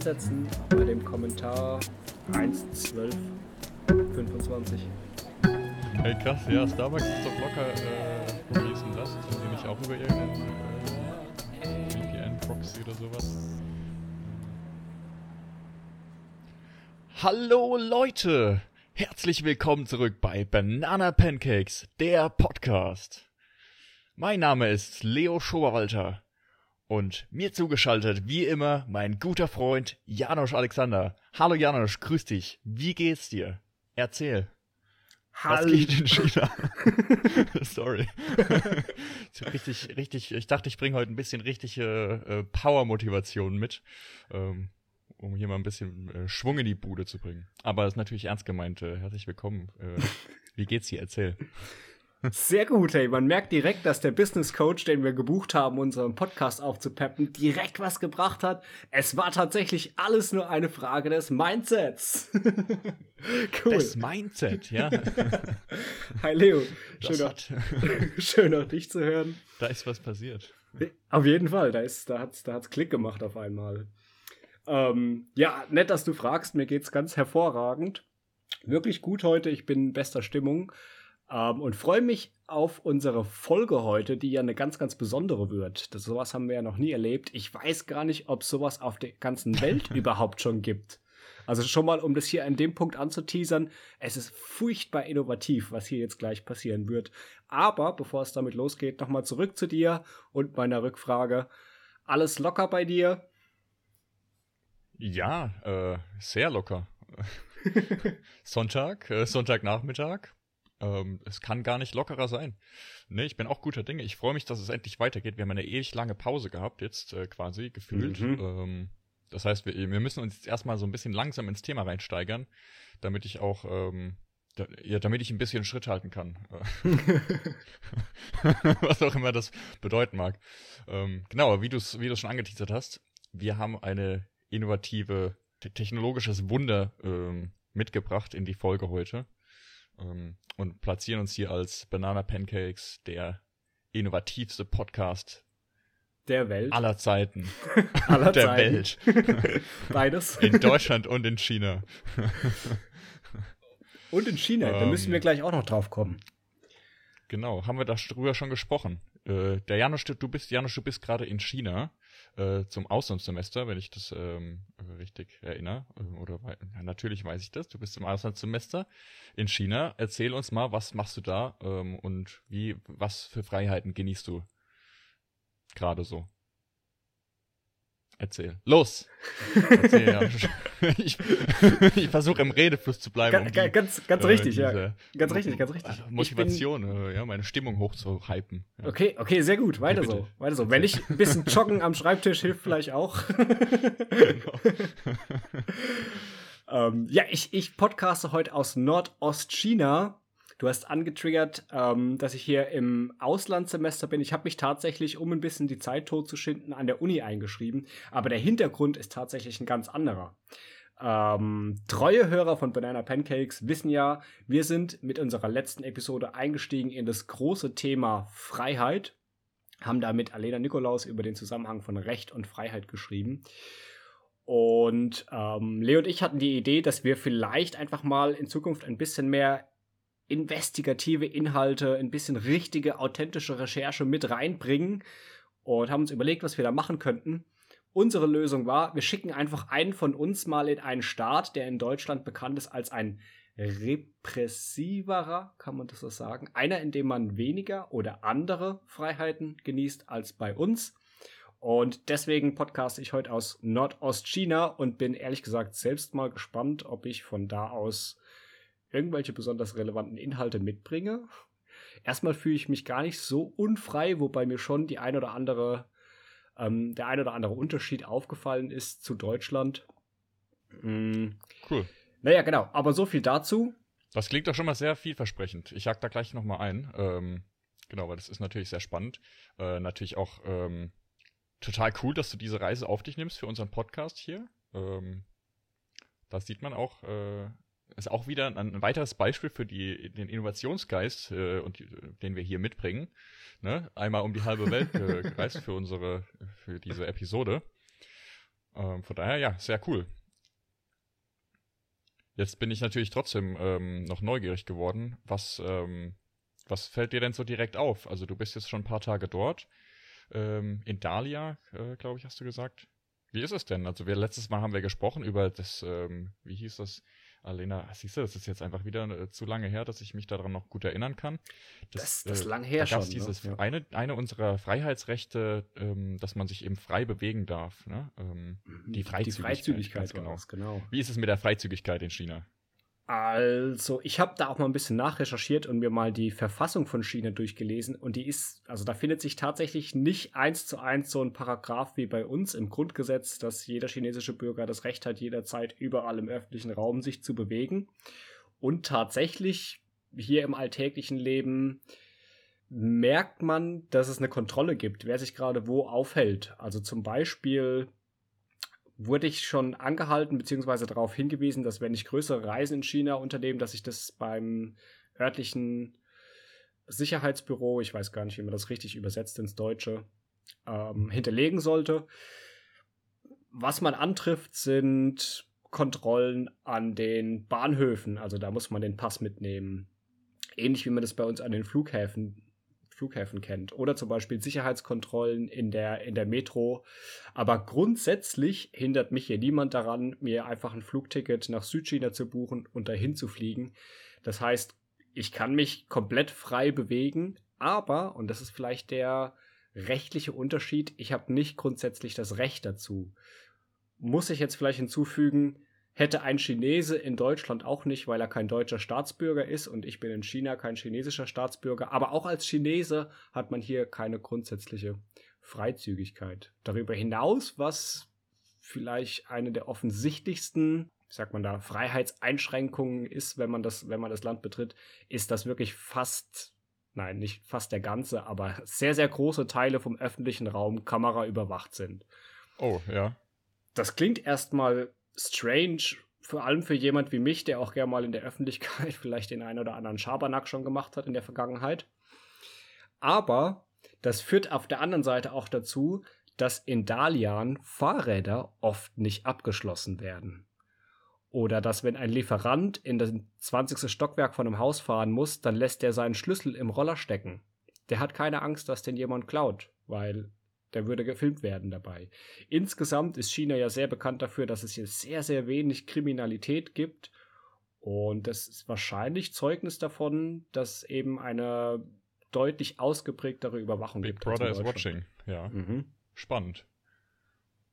ansetzen bei dem Kommentar 1.12.25? Hey krass, ja, Starbucks ist doch locker, äh, wie hieß denn das? Sind die nicht auch über irgendeinen äh, VPN-Proxy oder sowas? Hallo Leute! Herzlich willkommen zurück bei Banana Pancakes, der Podcast. Mein Name ist Leo Schoberwalter und mir zugeschaltet, wie immer, mein guter Freund Janosch Alexander. Hallo Janosch, grüß dich. Wie geht's dir? Erzähl. Was Hallo. geht in China? Sorry. So richtig, richtig, ich dachte, ich bringe heute ein bisschen richtige äh, Power-Motivation mit, ähm, um hier mal ein bisschen äh, Schwung in die Bude zu bringen. Aber das ist natürlich ernst gemeint. Äh, herzlich willkommen. Äh, wie geht's dir? Erzähl. Sehr gut, hey. Man merkt direkt, dass der Business Coach, den wir gebucht haben, unseren Podcast aufzupeppen, direkt was gebracht hat. Es war tatsächlich alles nur eine Frage des Mindsets. cool. Das Mindset, ja. Hi Leo. Schön, hat, auch, schön auch dich zu hören. da ist was passiert. Auf jeden Fall, da, ist, da hat's da hat's Klick gemacht auf einmal. Ähm, ja, nett, dass du fragst. Mir geht's ganz hervorragend. Wirklich gut heute. Ich bin in bester Stimmung. Ähm, und freue mich auf unsere Folge heute, die ja eine ganz, ganz besondere wird. Das, sowas haben wir ja noch nie erlebt. Ich weiß gar nicht, ob sowas auf der ganzen Welt überhaupt schon gibt. Also schon mal, um das hier an dem Punkt anzuteasern, es ist furchtbar innovativ, was hier jetzt gleich passieren wird. Aber bevor es damit losgeht, nochmal zurück zu dir und meiner Rückfrage. Alles locker bei dir? Ja, äh, sehr locker. Sonntag, äh, Sonntagnachmittag. Ähm, es kann gar nicht lockerer sein. Ne, ich bin auch guter Dinge. Ich freue mich, dass es endlich weitergeht. Wir haben eine ewig lange Pause gehabt, jetzt äh, quasi gefühlt. Mhm. Ähm, das heißt, wir, wir müssen uns jetzt erstmal so ein bisschen langsam ins Thema reinsteigern, damit ich auch, ähm, da, ja, damit ich ein bisschen Schritt halten kann. Was auch immer das bedeuten mag. Ähm, genau, wie du es wie du's schon angeteasert hast, wir haben eine innovative te- technologisches Wunder ähm, mitgebracht in die Folge heute ähm, und platzieren uns hier als Banana Pancakes, der innovativste Podcast Der Welt? aller Zeiten Aller der Zeiten. Welt. Beides. In Deutschland und in China. Und in China, da Ähm. müssen wir gleich auch noch drauf kommen. Genau, haben wir darüber schon gesprochen. Äh, der Janusz, du bist, Janusz, du bist gerade in China äh, zum Auslandssemester, wenn ich das ähm, richtig erinnere. Äh, Oder ja, natürlich weiß ich das. Du bist im Auslandssemester in China. Erzähl uns mal, was machst du da ähm, und wie, was für Freiheiten genießt du gerade so? Erzähl. Los! Erzähl, Janusz. ich ich versuche im Redefluss zu bleiben. Ga, um ga, die- ganz ganz äh, richtig, ja. Ganz richtig, ganz richtig. Ich bin- Motivation, äh, ja, meine Stimmung hochzuhypen. Ja. Okay, okay, sehr gut. Weiter bitte. so. Weiter so. Wenn nicht, ein bisschen joggen am Schreibtisch hilft vielleicht auch. Genau. ähm, ja, ich, ich podcaste heute aus Nordostchina. Du hast angetriggert, ähm, dass ich hier im Auslandssemester bin. Ich habe mich tatsächlich, um ein bisschen die Zeit totzuschinden, an der Uni eingeschrieben. Aber der Hintergrund ist tatsächlich ein ganz anderer. Ähm, treue Hörer von Banana Pancakes wissen ja, wir sind mit unserer letzten Episode eingestiegen in das große Thema Freiheit, haben da mit Alena Nikolaus über den Zusammenhang von Recht und Freiheit geschrieben. Und ähm, Leo und ich hatten die Idee, dass wir vielleicht einfach mal in Zukunft ein bisschen mehr investigative Inhalte, ein bisschen richtige, authentische Recherche mit reinbringen und haben uns überlegt, was wir da machen könnten. Unsere Lösung war, wir schicken einfach einen von uns mal in einen Staat, der in Deutschland bekannt ist als ein repressiverer, kann man das so sagen. Einer, in dem man weniger oder andere Freiheiten genießt als bei uns. Und deswegen podcaste ich heute aus Nordostchina und bin ehrlich gesagt selbst mal gespannt, ob ich von da aus irgendwelche besonders relevanten Inhalte mitbringe. Erstmal fühle ich mich gar nicht so unfrei, wobei mir schon die ein oder andere, ähm, der ein oder andere Unterschied aufgefallen ist zu Deutschland. Mm, Cool. naja, genau, aber so viel dazu. Das klingt doch schon mal sehr vielversprechend. Ich jag da gleich nochmal ein. Ähm, genau, weil das ist natürlich sehr spannend. Äh, natürlich auch ähm, total cool, dass du diese Reise auf dich nimmst für unseren Podcast hier. Ähm, da sieht man auch, äh, ist auch wieder ein, weiteres Beispiel für die, den Innovationsgeist, äh, und, den wir hier mitbringen. Ne? Einmal um die halbe Welt äh, gereist für unsere, für diese Episode. Ähm, von daher, ja, sehr cool. Jetzt bin ich natürlich trotzdem ähm, noch neugierig geworden. Was, ähm, was fällt dir denn so direkt auf? Also du bist jetzt schon ein paar Tage dort. Ähm, in Dahlia, äh, glaube ich, hast du gesagt. Wie ist es denn? Also wir letztes Mal haben wir gesprochen über das, ähm, wie hieß das? Alena, siehst du, das ist jetzt einfach wieder äh, zu lange her, dass ich mich daran noch gut erinnern kann. Das, das, ist äh, lang her da schon. dieses ne? eine, eine unserer Freiheitsrechte, ähm, dass man sich eben frei bewegen darf. Ne? Ähm, mhm. die Freizügigkeit. Die Freizügigkeit genau. genau. Wie ist es mit der Freizügigkeit in China? Also, ich habe da auch mal ein bisschen nachrecherchiert und mir mal die Verfassung von China durchgelesen. Und die ist, also da findet sich tatsächlich nicht eins zu eins so ein Paragraph wie bei uns im Grundgesetz, dass jeder chinesische Bürger das Recht hat, jederzeit überall im öffentlichen Raum sich zu bewegen. Und tatsächlich hier im alltäglichen Leben merkt man, dass es eine Kontrolle gibt, wer sich gerade wo aufhält. Also zum Beispiel wurde ich schon angehalten bzw. darauf hingewiesen, dass wenn ich größere Reisen in China unternehme, dass ich das beim örtlichen Sicherheitsbüro, ich weiß gar nicht, wie man das richtig übersetzt ins Deutsche, ähm, hinterlegen sollte. Was man antrifft, sind Kontrollen an den Bahnhöfen. Also da muss man den Pass mitnehmen. Ähnlich wie man das bei uns an den Flughäfen Flughäfen kennt. Oder zum Beispiel Sicherheitskontrollen in der, in der Metro. Aber grundsätzlich hindert mich hier niemand daran, mir einfach ein Flugticket nach Südchina zu buchen und dahin zu fliegen. Das heißt, ich kann mich komplett frei bewegen, aber, und das ist vielleicht der rechtliche Unterschied, ich habe nicht grundsätzlich das Recht dazu. Muss ich jetzt vielleicht hinzufügen, hätte ein Chinese in Deutschland auch nicht, weil er kein deutscher Staatsbürger ist und ich bin in China kein chinesischer Staatsbürger. Aber auch als Chinese hat man hier keine grundsätzliche Freizügigkeit. Darüber hinaus, was vielleicht eine der offensichtlichsten, wie sagt man da, Freiheitseinschränkungen ist, wenn man das, wenn man das Land betritt, ist, dass wirklich fast, nein, nicht fast der ganze, aber sehr, sehr große Teile vom öffentlichen Raum Kamera überwacht sind. Oh, ja. Das klingt erstmal strange, vor allem für jemand wie mich, der auch gerne mal in der Öffentlichkeit vielleicht den einen oder anderen Schabernack schon gemacht hat in der Vergangenheit. Aber das führt auf der anderen Seite auch dazu, dass in Dalian Fahrräder oft nicht abgeschlossen werden. Oder dass, wenn ein Lieferant in das 20. Stockwerk von einem Haus fahren muss, dann lässt er seinen Schlüssel im Roller stecken. Der hat keine Angst, dass den jemand klaut, weil der würde gefilmt werden dabei. Insgesamt ist China ja sehr bekannt dafür, dass es hier sehr, sehr wenig Kriminalität gibt. Und das ist wahrscheinlich Zeugnis davon, dass eben eine deutlich ausgeprägtere Überwachung Big gibt. Big Brother is watching, ja. Mhm. Spannend.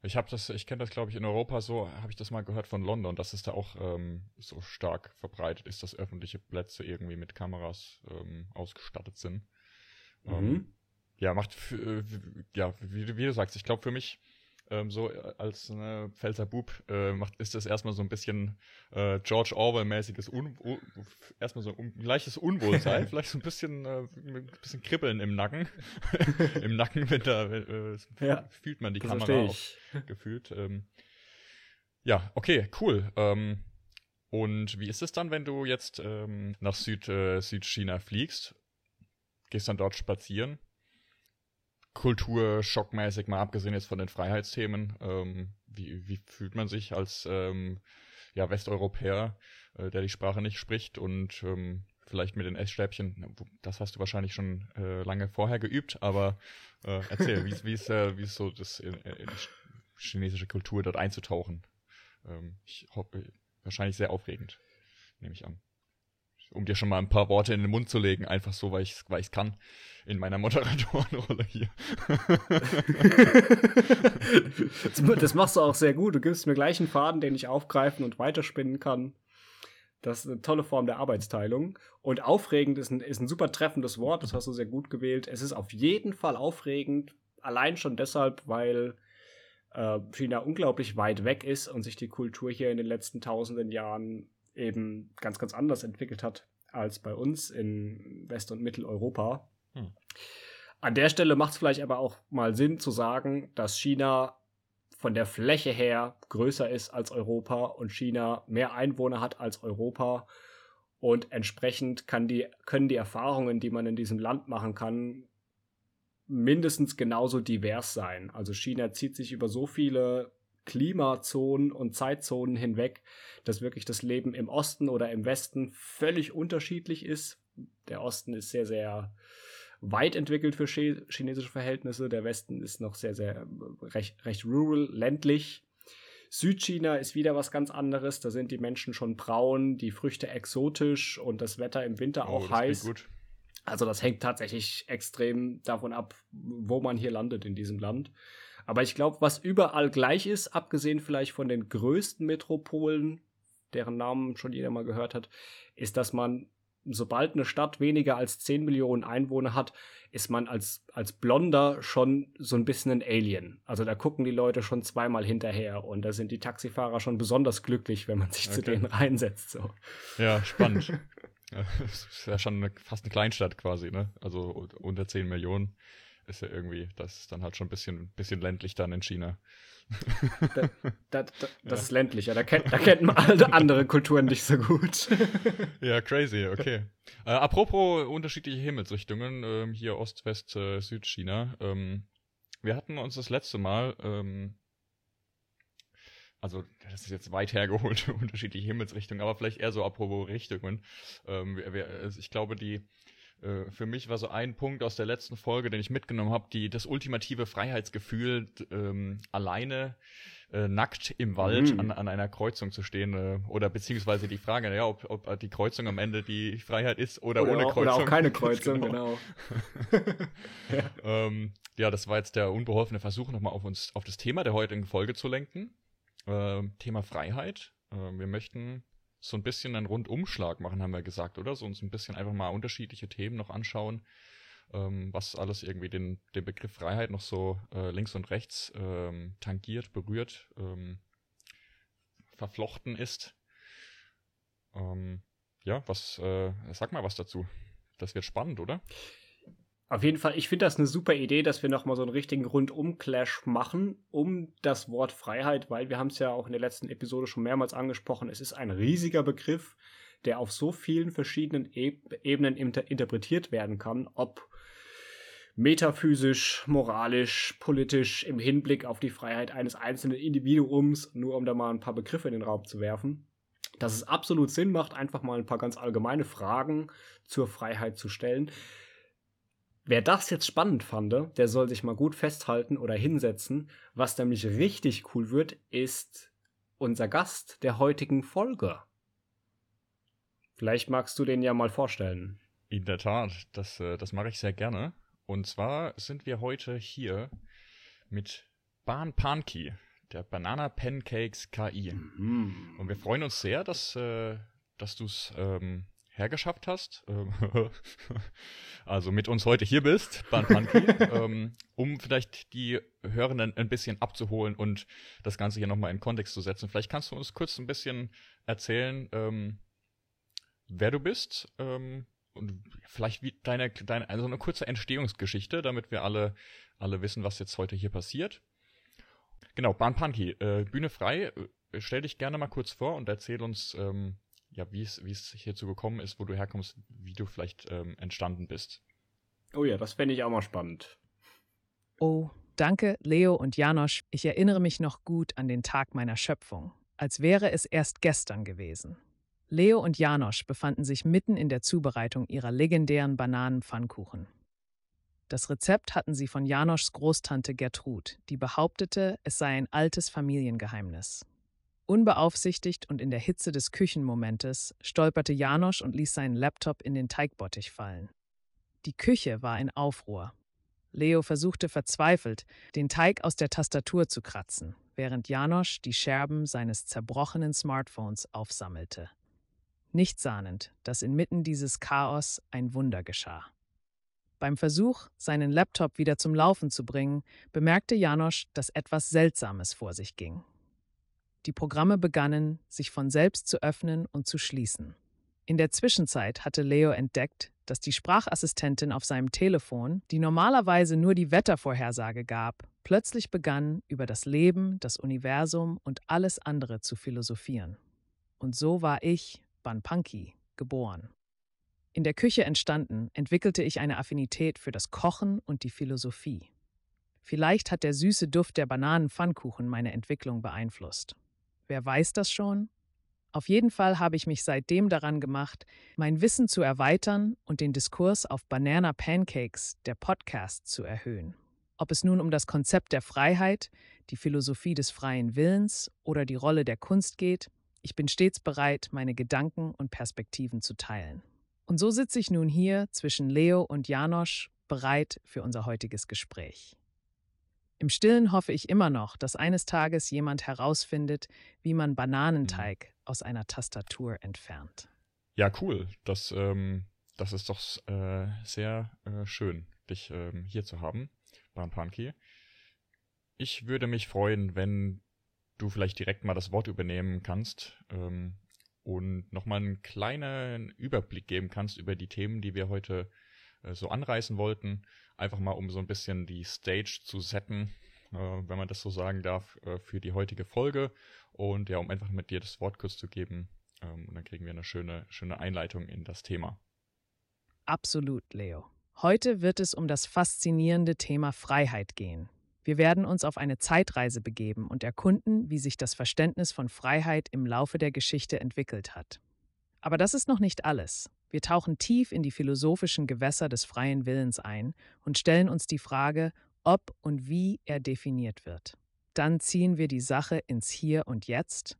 Ich habe das, ich kenne das, glaube ich, in Europa so, habe ich das mal gehört von London, dass es da auch ähm, so stark verbreitet ist, dass öffentliche Plätze irgendwie mit Kameras ähm, ausgestattet sind. Mhm. Ähm, ja, macht, äh, ja, wie, wie, du sagst, ich glaube für mich, ähm, so äh, als ne, Pfälzer Bub, äh, macht, ist das erstmal so ein bisschen äh, George Orwell-mäßiges, erstmal so ein leichtes Unwohlsein, vielleicht so ein bisschen, äh, ein bisschen Kribbeln im Nacken. Im Nacken, wenn da, äh, ja, fühlt man die Kamera auch gefühlt. Ähm, ja, okay, cool. Ähm, und wie ist es dann, wenn du jetzt ähm, nach Süd, äh, Südchina fliegst? Gehst dann dort spazieren? Kulturschockmäßig, mal abgesehen jetzt von den Freiheitsthemen, ähm, wie, wie fühlt man sich als ähm, ja, Westeuropäer, äh, der die Sprache nicht spricht und ähm, vielleicht mit den Essstäbchen, das hast du wahrscheinlich schon äh, lange vorher geübt, aber äh, erzähl, wie, wie, ist, äh, wie ist so das in, in chinesische Kultur dort einzutauchen? Ähm, ich hoffe, wahrscheinlich sehr aufregend, nehme ich an um dir schon mal ein paar Worte in den Mund zu legen, einfach so, weil ich es weil kann in meiner Moderatorenrolle hier. das machst du auch sehr gut. Du gibst mir gleich einen Faden, den ich aufgreifen und weiterspinnen kann. Das ist eine tolle Form der Arbeitsteilung. Und aufregend ist ein, ist ein super treffendes Wort, das hast du sehr gut gewählt. Es ist auf jeden Fall aufregend, allein schon deshalb, weil äh, China unglaublich weit weg ist und sich die Kultur hier in den letzten tausenden Jahren eben ganz, ganz anders entwickelt hat als bei uns in West- und Mitteleuropa. Hm. An der Stelle macht es vielleicht aber auch mal Sinn zu sagen, dass China von der Fläche her größer ist als Europa und China mehr Einwohner hat als Europa. Und entsprechend die, können die Erfahrungen, die man in diesem Land machen kann, mindestens genauso divers sein. Also China zieht sich über so viele Klimazonen und Zeitzonen hinweg, dass wirklich das Leben im Osten oder im Westen völlig unterschiedlich ist. Der Osten ist sehr, sehr weit entwickelt für chinesische Verhältnisse. Der Westen ist noch sehr, sehr äh, recht, recht rural, ländlich. Südchina ist wieder was ganz anderes. Da sind die Menschen schon braun, die Früchte exotisch und das Wetter im Winter oh, auch heiß. Also das hängt tatsächlich extrem davon ab, wo man hier landet in diesem Land. Aber ich glaube, was überall gleich ist, abgesehen vielleicht von den größten Metropolen, deren Namen schon jeder mal gehört hat, ist, dass man sobald eine Stadt weniger als 10 Millionen Einwohner hat, ist man als, als Blonder schon so ein bisschen ein Alien. Also da gucken die Leute schon zweimal hinterher und da sind die Taxifahrer schon besonders glücklich, wenn man sich okay. zu denen reinsetzt. So. Ja, spannend. das ist ja schon eine, fast eine Kleinstadt quasi, ne? Also unter 10 Millionen ist ja irgendwie, das ist dann halt schon ein bisschen, bisschen ländlich dann in China. Da, da, da, das ja. ist ländlicher, da kennt, da kennt man alle andere Kulturen nicht so gut. ja, crazy, okay. Äh, apropos unterschiedliche Himmelsrichtungen, ähm, hier Ost, West, äh, Südchina. Ähm, wir hatten uns das letzte Mal, ähm, also das ist jetzt weit hergeholt, unterschiedliche Himmelsrichtungen, aber vielleicht eher so apropos Richtungen. Ähm, wir, wir, also ich glaube, die äh, für mich war so ein Punkt aus der letzten Folge, den ich mitgenommen habe, die das ultimative Freiheitsgefühl, ähm, alleine äh, nackt im Wald mhm. an, an einer Kreuzung zu stehen äh, oder beziehungsweise die Frage, ja, ob, ob die Kreuzung am Ende die Freiheit ist oder, oder ohne auch, Kreuzung. Oder auch keine Kreuzung, genau. genau. ja. Ähm, ja, das war jetzt der unbeholfene Versuch, nochmal auf uns, auf das Thema der heutigen Folge zu lenken. Ähm, Thema Freiheit. Ähm, wir möchten so ein bisschen einen Rundumschlag machen, haben wir gesagt, oder? So uns ein bisschen einfach mal unterschiedliche Themen noch anschauen, ähm, was alles irgendwie den, den Begriff Freiheit noch so äh, links und rechts ähm, tangiert, berührt, ähm, verflochten ist. Ähm, ja, was, äh, sag mal was dazu. Das wird spannend, oder? Auf jeden Fall, ich finde das eine super Idee, dass wir nochmal so einen richtigen Rundum-Clash machen um das Wort Freiheit, weil wir haben es ja auch in der letzten Episode schon mehrmals angesprochen. Es ist ein riesiger Begriff, der auf so vielen verschiedenen Ebenen inter interpretiert werden kann, ob metaphysisch, moralisch, politisch im Hinblick auf die Freiheit eines einzelnen Individuums, nur um da mal ein paar Begriffe in den Raum zu werfen. Dass es absolut Sinn macht, einfach mal ein paar ganz allgemeine Fragen zur Freiheit zu stellen. Wer das jetzt spannend fand, der soll sich mal gut festhalten oder hinsetzen. Was nämlich richtig cool wird, ist unser Gast der heutigen Folge. Vielleicht magst du den ja mal vorstellen. In der Tat, das, äh, das mache ich sehr gerne. Und zwar sind wir heute hier mit Ban Panki, der Banana Pancakes KI. Mhm. Und wir freuen uns sehr, dass, äh, dass du es ähm, hergeschafft hast, ähm, also mit uns heute hier bist, Banpanki, ähm, um vielleicht die Hörenden ein bisschen abzuholen und das Ganze hier nochmal in Kontext zu setzen. Vielleicht kannst du uns kurz ein bisschen erzählen, ähm, wer du bist ähm, und vielleicht wie deine, deine, also eine kurze Entstehungsgeschichte, damit wir alle, alle wissen, was jetzt heute hier passiert. Genau, Banpanki, äh, Bühne frei. Äh, stell dich gerne mal kurz vor und erzähl uns, ähm, ja, wie es, wie es hierzu gekommen ist, wo du herkommst, wie du vielleicht ähm, entstanden bist. Oh ja, das fände ich auch mal spannend. Oh, danke, Leo und Janosch. Ich erinnere mich noch gut an den Tag meiner Schöpfung, als wäre es erst gestern gewesen. Leo und Janosch befanden sich mitten in der Zubereitung ihrer legendären Bananenpfannkuchen. Das Rezept hatten sie von Janoschs Großtante Gertrud, die behauptete, es sei ein altes Familiengeheimnis. Unbeaufsichtigt und in der Hitze des Küchenmomentes stolperte Janosch und ließ seinen Laptop in den Teigbottich fallen. Die Küche war in Aufruhr. Leo versuchte verzweifelt, den Teig aus der Tastatur zu kratzen, während Janosch die Scherben seines zerbrochenen Smartphones aufsammelte. Nicht sahnend, dass inmitten dieses Chaos ein Wunder geschah. Beim Versuch, seinen Laptop wieder zum Laufen zu bringen, bemerkte Janosch, dass etwas Seltsames vor sich ging. Die Programme begannen, sich von selbst zu öffnen und zu schließen. In der Zwischenzeit hatte Leo entdeckt, dass die Sprachassistentin auf seinem Telefon, die normalerweise nur die Wettervorhersage gab, plötzlich begann, über das Leben, das Universum und alles andere zu philosophieren. Und so war ich, Banpanki, geboren. In der Küche entstanden, entwickelte ich eine Affinität für das Kochen und die Philosophie. Vielleicht hat der süße Duft der Bananenpfannkuchen meine Entwicklung beeinflusst. Wer weiß das schon? Auf jeden Fall habe ich mich seitdem daran gemacht, mein Wissen zu erweitern und den Diskurs auf Banana Pancakes, der Podcast, zu erhöhen. Ob es nun um das Konzept der Freiheit, die Philosophie des freien Willens oder die Rolle der Kunst geht, ich bin stets bereit, meine Gedanken und Perspektiven zu teilen. Und so sitze ich nun hier zwischen Leo und Janosch, bereit für unser heutiges Gespräch. Im Stillen hoffe ich immer noch, dass eines Tages jemand herausfindet, wie man Bananenteig mhm. aus einer Tastatur entfernt. Ja, cool. Das, ähm, das ist doch äh, sehr äh, schön, dich ähm, hier zu haben, Banpanki. Ich würde mich freuen, wenn du vielleicht direkt mal das Wort übernehmen kannst ähm, und nochmal einen kleinen Überblick geben kannst über die Themen, die wir heute so anreißen wollten. Einfach mal, um so ein bisschen die Stage zu setten, äh, wenn man das so sagen darf, äh, für die heutige Folge. Und ja, um einfach mit dir das Wort kurz zu geben. Ähm, und dann kriegen wir eine schöne, schöne Einleitung in das Thema. Absolut, Leo. Heute wird es um das faszinierende Thema Freiheit gehen. Wir werden uns auf eine Zeitreise begeben und erkunden, wie sich das Verständnis von Freiheit im Laufe der Geschichte entwickelt hat. Aber das ist noch nicht alles. Wir tauchen tief in die philosophischen Gewässer des freien Willens ein und stellen uns die Frage, ob und wie er definiert wird. Dann ziehen wir die Sache ins Hier und Jetzt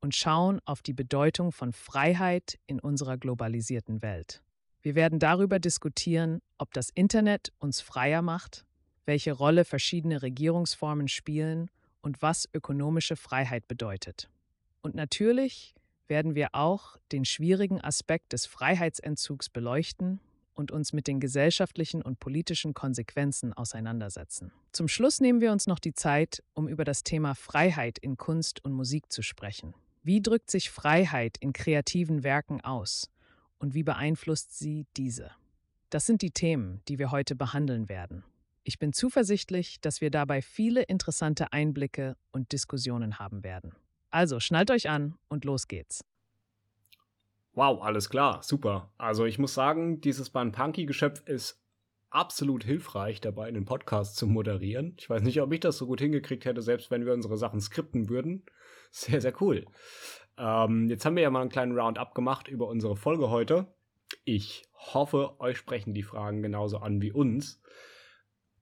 und schauen auf die Bedeutung von Freiheit in unserer globalisierten Welt. Wir werden darüber diskutieren, ob das Internet uns freier macht, welche Rolle verschiedene Regierungsformen spielen und was ökonomische Freiheit bedeutet. Und natürlich werden wir auch den schwierigen Aspekt des Freiheitsentzugs beleuchten und uns mit den gesellschaftlichen und politischen Konsequenzen auseinandersetzen. Zum Schluss nehmen wir uns noch die Zeit, um über das Thema Freiheit in Kunst und Musik zu sprechen. Wie drückt sich Freiheit in kreativen Werken aus und wie beeinflusst sie diese? Das sind die Themen, die wir heute behandeln werden. Ich bin zuversichtlich, dass wir dabei viele interessante Einblicke und Diskussionen haben werden. Also schnallt euch an und los geht's. Wow, alles klar, super. Also ich muss sagen, dieses Banpunky-Geschöpf ist absolut hilfreich dabei, einen Podcast zu moderieren. Ich weiß nicht, ob ich das so gut hingekriegt hätte, selbst wenn wir unsere Sachen skripten würden. Sehr, sehr cool. Ähm, jetzt haben wir ja mal einen kleinen Roundup gemacht über unsere Folge heute. Ich hoffe, euch sprechen die Fragen genauso an wie uns.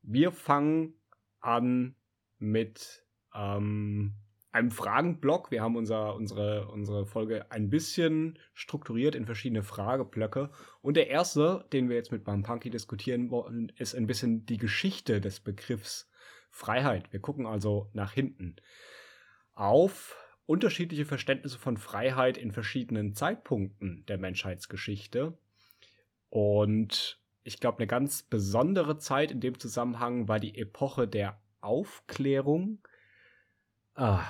Wir fangen an mit ähm, einem Fragenblock. Wir haben unser, unsere, unsere Folge ein bisschen strukturiert in verschiedene Frageblöcke. Und der erste, den wir jetzt mit Bampunky diskutieren wollen, ist ein bisschen die Geschichte des Begriffs Freiheit. Wir gucken also nach hinten auf unterschiedliche Verständnisse von Freiheit in verschiedenen Zeitpunkten der Menschheitsgeschichte. Und ich glaube, eine ganz besondere Zeit in dem Zusammenhang war die Epoche der Aufklärung Ah,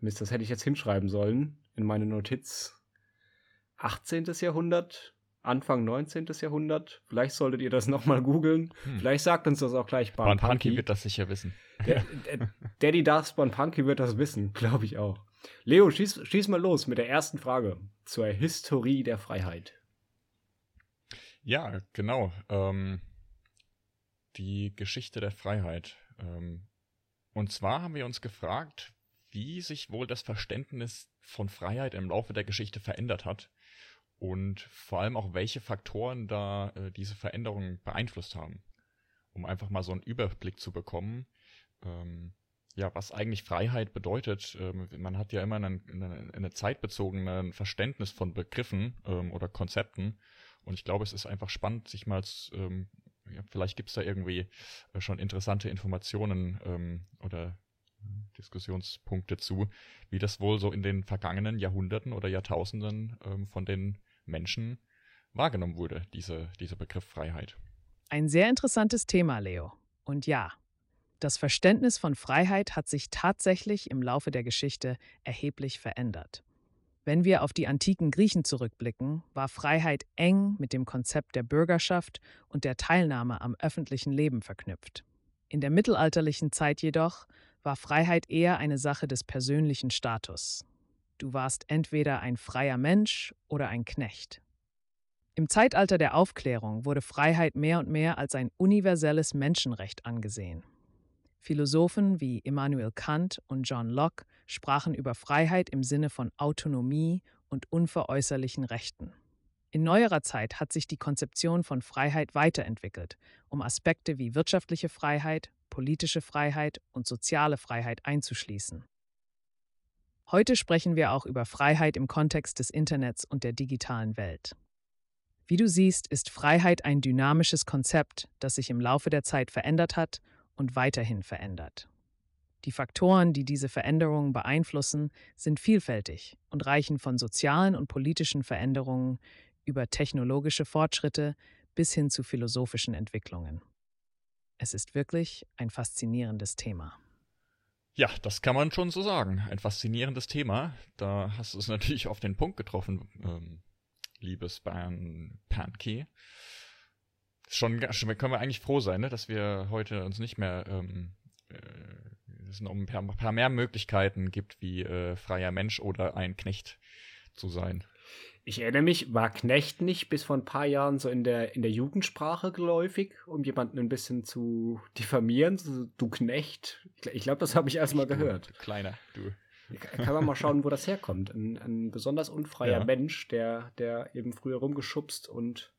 Mist, das hätte ich jetzt hinschreiben sollen in meine Notiz. 18. Jahrhundert, Anfang 19. Jahrhundert. Vielleicht solltet ihr das nochmal googeln. Hm. Vielleicht sagt uns das auch gleich Bon Punky wird das sicher wissen. Der, der, Daddy Darth Bon Punky wird das wissen, glaube ich auch. Leo, schieß, schieß mal los mit der ersten Frage zur Historie der Freiheit. Ja, genau. Ähm, die Geschichte der Freiheit. Ähm, und zwar haben wir uns gefragt, wie sich wohl das Verständnis von Freiheit im Laufe der Geschichte verändert hat und vor allem auch welche Faktoren da äh, diese Veränderungen beeinflusst haben. Um einfach mal so einen Überblick zu bekommen, ähm, ja, was eigentlich Freiheit bedeutet. Ähm, man hat ja immer ein eine, eine zeitbezogene Verständnis von Begriffen ähm, oder Konzepten und ich glaube, es ist einfach spannend, sich mal ähm, ja, vielleicht gibt es da irgendwie äh, schon interessante Informationen ähm, oder Diskussionspunkte zu, wie das wohl so in den vergangenen Jahrhunderten oder Jahrtausenden ähm, von den Menschen wahrgenommen wurde, diese, dieser Begriff Freiheit. Ein sehr interessantes Thema, Leo. Und ja, das Verständnis von Freiheit hat sich tatsächlich im Laufe der Geschichte erheblich verändert. Wenn wir auf die antiken Griechen zurückblicken, war Freiheit eng mit dem Konzept der Bürgerschaft und der Teilnahme am öffentlichen Leben verknüpft. In der mittelalterlichen Zeit jedoch war Freiheit eher eine Sache des persönlichen Status. Du warst entweder ein freier Mensch oder ein Knecht. Im Zeitalter der Aufklärung wurde Freiheit mehr und mehr als ein universelles Menschenrecht angesehen. Philosophen wie Immanuel Kant und John Locke sprachen über Freiheit im Sinne von Autonomie und unveräußerlichen Rechten. In neuerer Zeit hat sich die Konzeption von Freiheit weiterentwickelt, um Aspekte wie wirtschaftliche Freiheit, politische Freiheit und soziale Freiheit einzuschließen. Heute sprechen wir auch über Freiheit im Kontext des Internets und der digitalen Welt. Wie du siehst, ist Freiheit ein dynamisches Konzept, das sich im Laufe der Zeit verändert hat und weiterhin verändert. Die Faktoren, die diese Veränderungen beeinflussen, sind vielfältig und reichen von sozialen und politischen Veränderungen über technologische Fortschritte bis hin zu philosophischen Entwicklungen. Es ist wirklich ein faszinierendes Thema. Ja, das kann man schon so sagen. Ein faszinierendes Thema. Da hast du es natürlich auf den Punkt getroffen, ähm, liebes Ban Pankey. Schon, schon können wir eigentlich froh sein, ne, dass wir heute uns nicht mehr ähm, äh, es noch ein paar, paar, mehr Möglichkeiten gibt, wie äh, freier Mensch oder ein Knecht zu sein. Ich erinnere mich, war Knecht nicht bis vor ein paar Jahren so in der, in der Jugendsprache geläufig, um jemanden ein bisschen zu diffamieren? So, du Knecht. Ich glaube, das habe ich erst mal gehört. Kleiner, du. Kann man mal schauen, wo das herkommt. Ein, ein besonders unfreier ja. Mensch, der, der eben früher rumgeschubst und,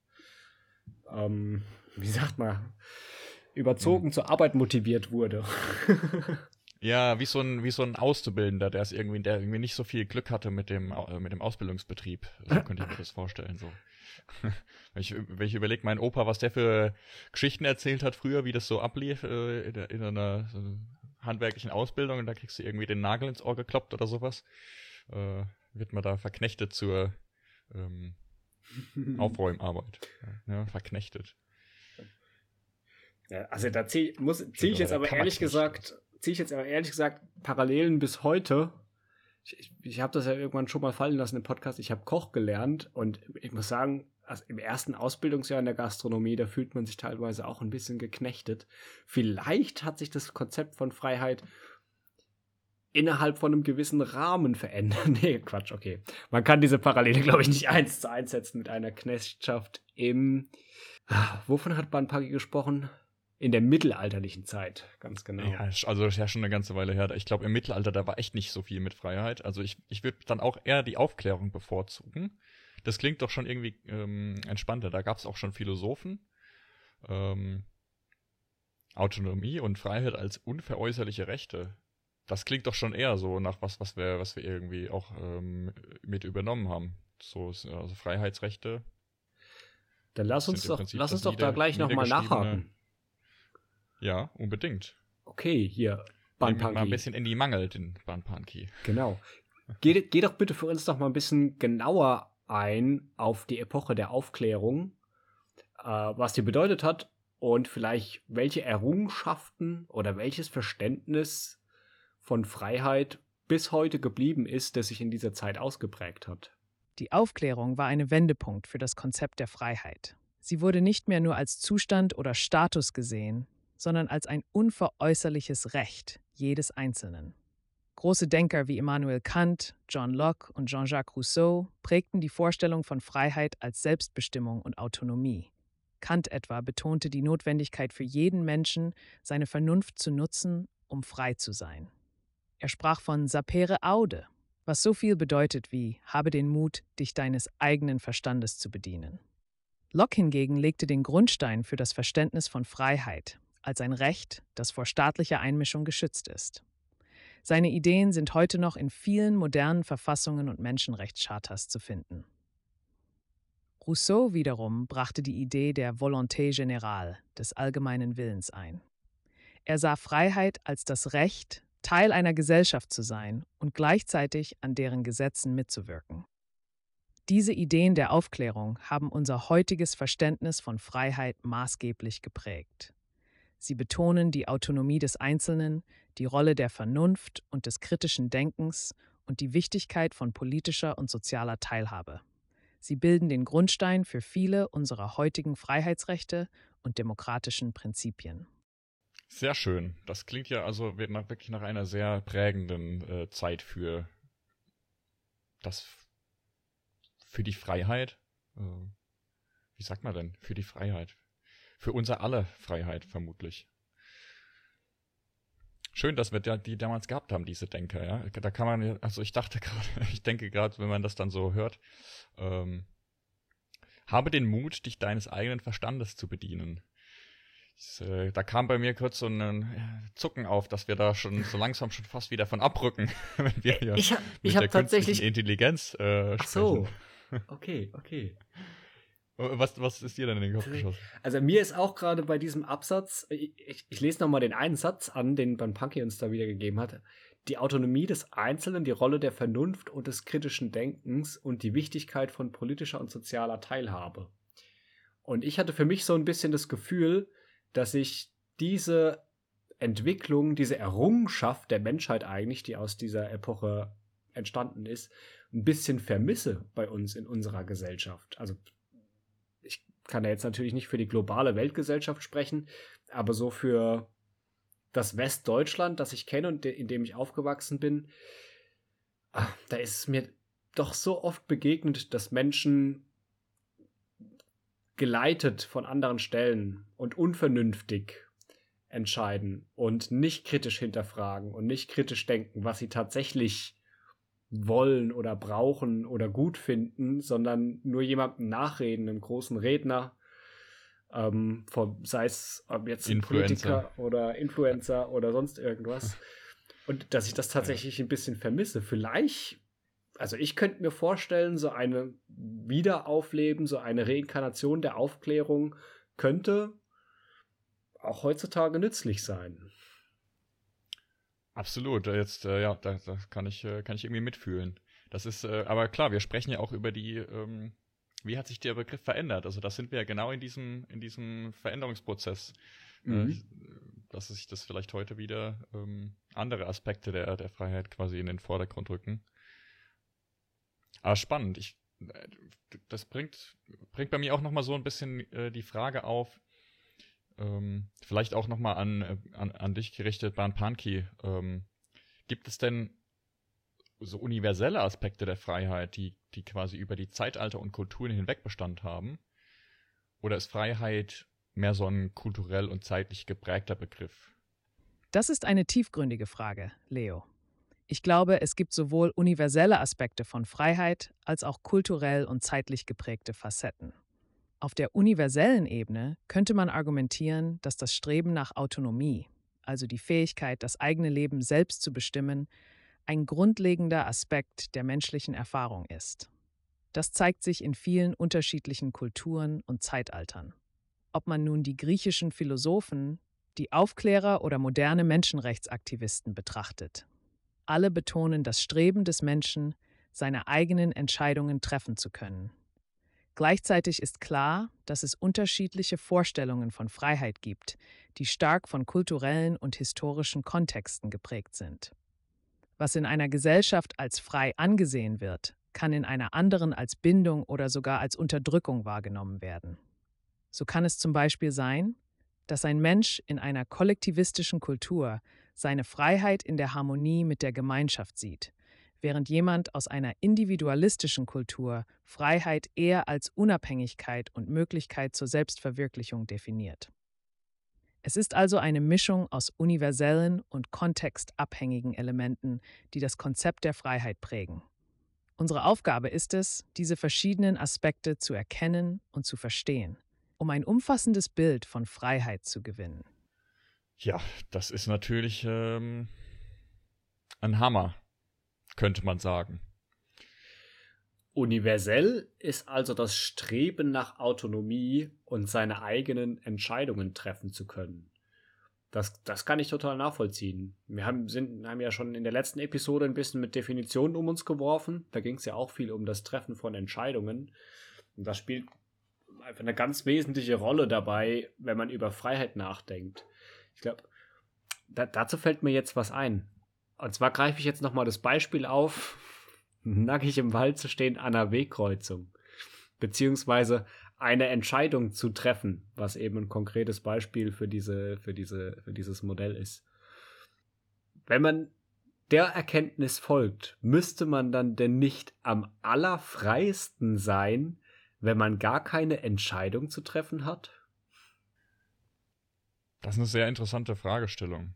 ähm, wie sagt man, überzogen hm. zur Arbeit motiviert wurde. Ja, wie so ein, wie so ein Auszubildender, der es irgendwie, der irgendwie nicht so viel Glück hatte mit dem, mit dem Ausbildungsbetrieb. So könnte ich mir das vorstellen, so. wenn ich, wenn ich überlege, mein Opa, was der für Geschichten erzählt hat früher, wie das so ablief, äh, in, in einer so handwerklichen Ausbildung, und da kriegst du irgendwie den Nagel ins Ohr gekloppt oder sowas, äh, wird man da verknechtet zur, ähm, Aufräumarbeit. Ja, verknechtet. Ja, also da ziehe zieh ich jetzt aber ehrlich gesagt ziehe ich jetzt aber ehrlich gesagt Parallelen bis heute. Ich, ich, ich habe das ja irgendwann schon mal fallen lassen im Podcast. Ich habe Koch gelernt und ich muss sagen, also im ersten Ausbildungsjahr in der Gastronomie, da fühlt man sich teilweise auch ein bisschen geknechtet. Vielleicht hat sich das Konzept von Freiheit innerhalb von einem gewissen Rahmen verändert. nee, Quatsch, okay. Man kann diese Parallele, glaube ich, nicht eins zu eins setzen mit einer Knechtschaft im. Ah, wovon hat Banpagi gesprochen? In der mittelalterlichen Zeit, ganz genau. Ja, also das ist ja schon eine ganze Weile her. Ich glaube, im Mittelalter, da war echt nicht so viel mit Freiheit. Also ich, ich würde dann auch eher die Aufklärung bevorzugen. Das klingt doch schon irgendwie ähm, entspannter. Da gab es auch schon Philosophen. Ähm, Autonomie und Freiheit als unveräußerliche Rechte. Das klingt doch schon eher so nach was, was wir, was wir irgendwie auch ähm, mit übernommen haben. So, also Freiheitsrechte. Dann lass uns doch, lass uns doch da gleich nochmal nachhaken. Ja, unbedingt. Okay, hier. Banpanki. Mal ein bisschen in die Mangel, den Banpanki. Genau. Geh, geh doch bitte für uns doch mal ein bisschen genauer ein auf die Epoche der Aufklärung, äh, was die bedeutet hat und vielleicht welche Errungenschaften oder welches Verständnis von Freiheit bis heute geblieben ist, das sich in dieser Zeit ausgeprägt hat. Die Aufklärung war ein Wendepunkt für das Konzept der Freiheit. Sie wurde nicht mehr nur als Zustand oder Status gesehen, sondern als ein unveräußerliches Recht jedes Einzelnen. Große Denker wie Immanuel Kant, John Locke und Jean-Jacques Rousseau prägten die Vorstellung von Freiheit als Selbstbestimmung und Autonomie. Kant etwa betonte die Notwendigkeit für jeden Menschen, seine Vernunft zu nutzen, um frei zu sein. Er sprach von sapere aude, was so viel bedeutet wie habe den Mut, dich deines eigenen Verstandes zu bedienen. Locke hingegen legte den Grundstein für das Verständnis von Freiheit als ein Recht, das vor staatlicher Einmischung geschützt ist. Seine Ideen sind heute noch in vielen modernen Verfassungen und Menschenrechtschartas zu finden. Rousseau wiederum brachte die Idee der Volonté générale, des allgemeinen Willens ein. Er sah Freiheit als das Recht, Teil einer Gesellschaft zu sein und gleichzeitig an deren Gesetzen mitzuwirken. Diese Ideen der Aufklärung haben unser heutiges Verständnis von Freiheit maßgeblich geprägt. Sie betonen die Autonomie des Einzelnen, die Rolle der Vernunft und des kritischen Denkens und die Wichtigkeit von politischer und sozialer Teilhabe. Sie bilden den Grundstein für viele unserer heutigen Freiheitsrechte und demokratischen Prinzipien. Sehr schön. Das klingt ja also wirklich nach einer sehr prägenden äh, Zeit für das, für die Freiheit. Äh, wie sagt man denn? Für die Freiheit. Für unser aller Freiheit vermutlich. Schön, dass wir die damals gehabt haben, diese Denker, ja. Da kann man, also ich dachte gerade, ich denke gerade, wenn man das dann so hört, ähm, habe den Mut, dich deines eigenen Verstandes zu bedienen. Äh, da kam bei mir kurz so ein Zucken auf, dass wir da schon so langsam schon fast wieder von abrücken, wenn wir hier ich hab, ich mit der tatsächlich Intelligenz äh, Ach so. Okay, okay. Was, was ist dir denn in den Kopf geschossen? Also mir ist auch gerade bei diesem Absatz, ich, ich, lese nochmal den einen Satz an, den Van Punky uns da wiedergegeben hat. Die Autonomie des Einzelnen, die Rolle der Vernunft und des kritischen Denkens und die Wichtigkeit von politischer und sozialer Teilhabe. Und ich hatte für mich so ein bisschen das Gefühl, dass ich diese Entwicklung, diese Errungenschaft der Menschheit eigentlich, die aus dieser Epoche entstanden ist, ein bisschen vermisse bei uns in unserer Gesellschaft. Also kann ja jetzt natürlich nicht für die globale Weltgesellschaft sprechen, aber so für das Westdeutschland, das ich kenne und in dem ich aufgewachsen bin, ah, da ist es mir doch so oft begegnet, dass Menschen geleitet von anderen Stellen und unvernünftig entscheiden und nicht kritisch hinterfragen und nicht kritisch denken, was sie tatsächlich wollen oder brauchen oder gut finden, sondern nur jemandem nachreden, einen großen Redner, ähm, von, sei es jetzt ein Politiker oder Influencer oder sonst irgendwas. Und dass ich das tatsächlich ein bisschen vermisse. Vielleicht, also ich könnte mir vorstellen, so eine Wiederaufleben, so eine Reinkarnation der Aufklärung könnte auch heutzutage nützlich sein. Absolut, jetzt, äh, ja, da, da kann ich, äh, kann ich irgendwie mitfühlen. Das ist, äh, aber klar, wir sprechen ja auch über die, ähm, wie hat sich der Begriff verändert? Also das sind wir ja genau in diesem, in diesem Veränderungsprozess. Äh, mhm. Äh, dass sich das vielleicht heute wieder ähm, andere Aspekte der, der Freiheit quasi in den Vordergrund rücken. Aber spannend. Ich, äh, das bringt, bringt bei mir auch nochmal so ein bisschen äh, die Frage auf, ähm, vielleicht auch nochmal an, äh, an, an dich gerichtet, Ban Panki. Ähm, gibt es denn so universelle Aspekte der Freiheit, die, die quasi über die Zeitalter und Kulturen hinweg Bestand haben? Oder ist Freiheit mehr so ein kulturell und zeitlich geprägter Begriff? Das ist eine tiefgründige Frage, Leo. Ich glaube, es gibt sowohl universelle Aspekte von Freiheit als auch kulturell und zeitlich geprägte Facetten. Auf der universellen Ebene könnte man argumentieren, dass das Streben nach Autonomie, also die Fähigkeit, das eigene Leben selbst zu bestimmen, ein grundlegender Aspekt der menschlichen Erfahrung ist. Das zeigt sich in vielen unterschiedlichen Kulturen und Zeitaltern. Ob man nun die griechischen Philosophen, die Aufklärer oder moderne Menschenrechtsaktivisten betrachtet. Alle betonen das Streben des Menschen, seine eigenen Entscheidungen treffen zu können. Gleichzeitig ist klar, dass es unterschiedliche Vorstellungen von Freiheit gibt, die stark von kulturellen und historischen Kontexten geprägt sind. Was in einer Gesellschaft als frei angesehen wird, kann in einer anderen als Bindung oder sogar als Unterdrückung wahrgenommen werden. So kann es zum Beispiel sein, dass ein Mensch in einer kollektivistischen Kultur seine Freiheit in der Harmonie mit der Gemeinschaft sieht, während jemand aus einer individualistischen Kultur Freiheit eher als Unabhängigkeit und Möglichkeit zur Selbstverwirklichung definiert. Es ist also eine Mischung aus universellen und kontextabhängigen Elementen, die das Konzept der Freiheit prägen. Unsere Aufgabe ist es, diese verschiedenen Aspekte zu erkennen und zu verstehen, um ein umfassendes Bild von Freiheit zu gewinnen. Ja, das ist natürlich ähm, ein Hammer, könnte man sagen. Universell ist also das Streben nach Autonomie und seine eigenen Entscheidungen treffen zu können. Das, das kann ich total nachvollziehen. Wir haben, sind, haben ja schon in der letzten Episode ein bisschen mit Definitionen um uns geworfen. Da ging es ja auch viel um das Treffen von Entscheidungen. Und das spielt einfach eine ganz wesentliche Rolle dabei, wenn man über Freiheit nachdenkt. Ich glaube, da, dazu fällt mir jetzt was ein. Und zwar greife ich jetzt nochmal das Beispiel auf, nackig im Wald zu stehen an einer Wegkreuzung. Beziehungsweise eine Entscheidung zu treffen, was eben ein konkretes Beispiel für diese, für diese, für dieses Modell ist. Wenn man der Erkenntnis folgt, müsste man dann denn nicht am allerfreiesten sein, wenn man gar keine Entscheidung zu treffen hat? Das ist eine sehr interessante Fragestellung,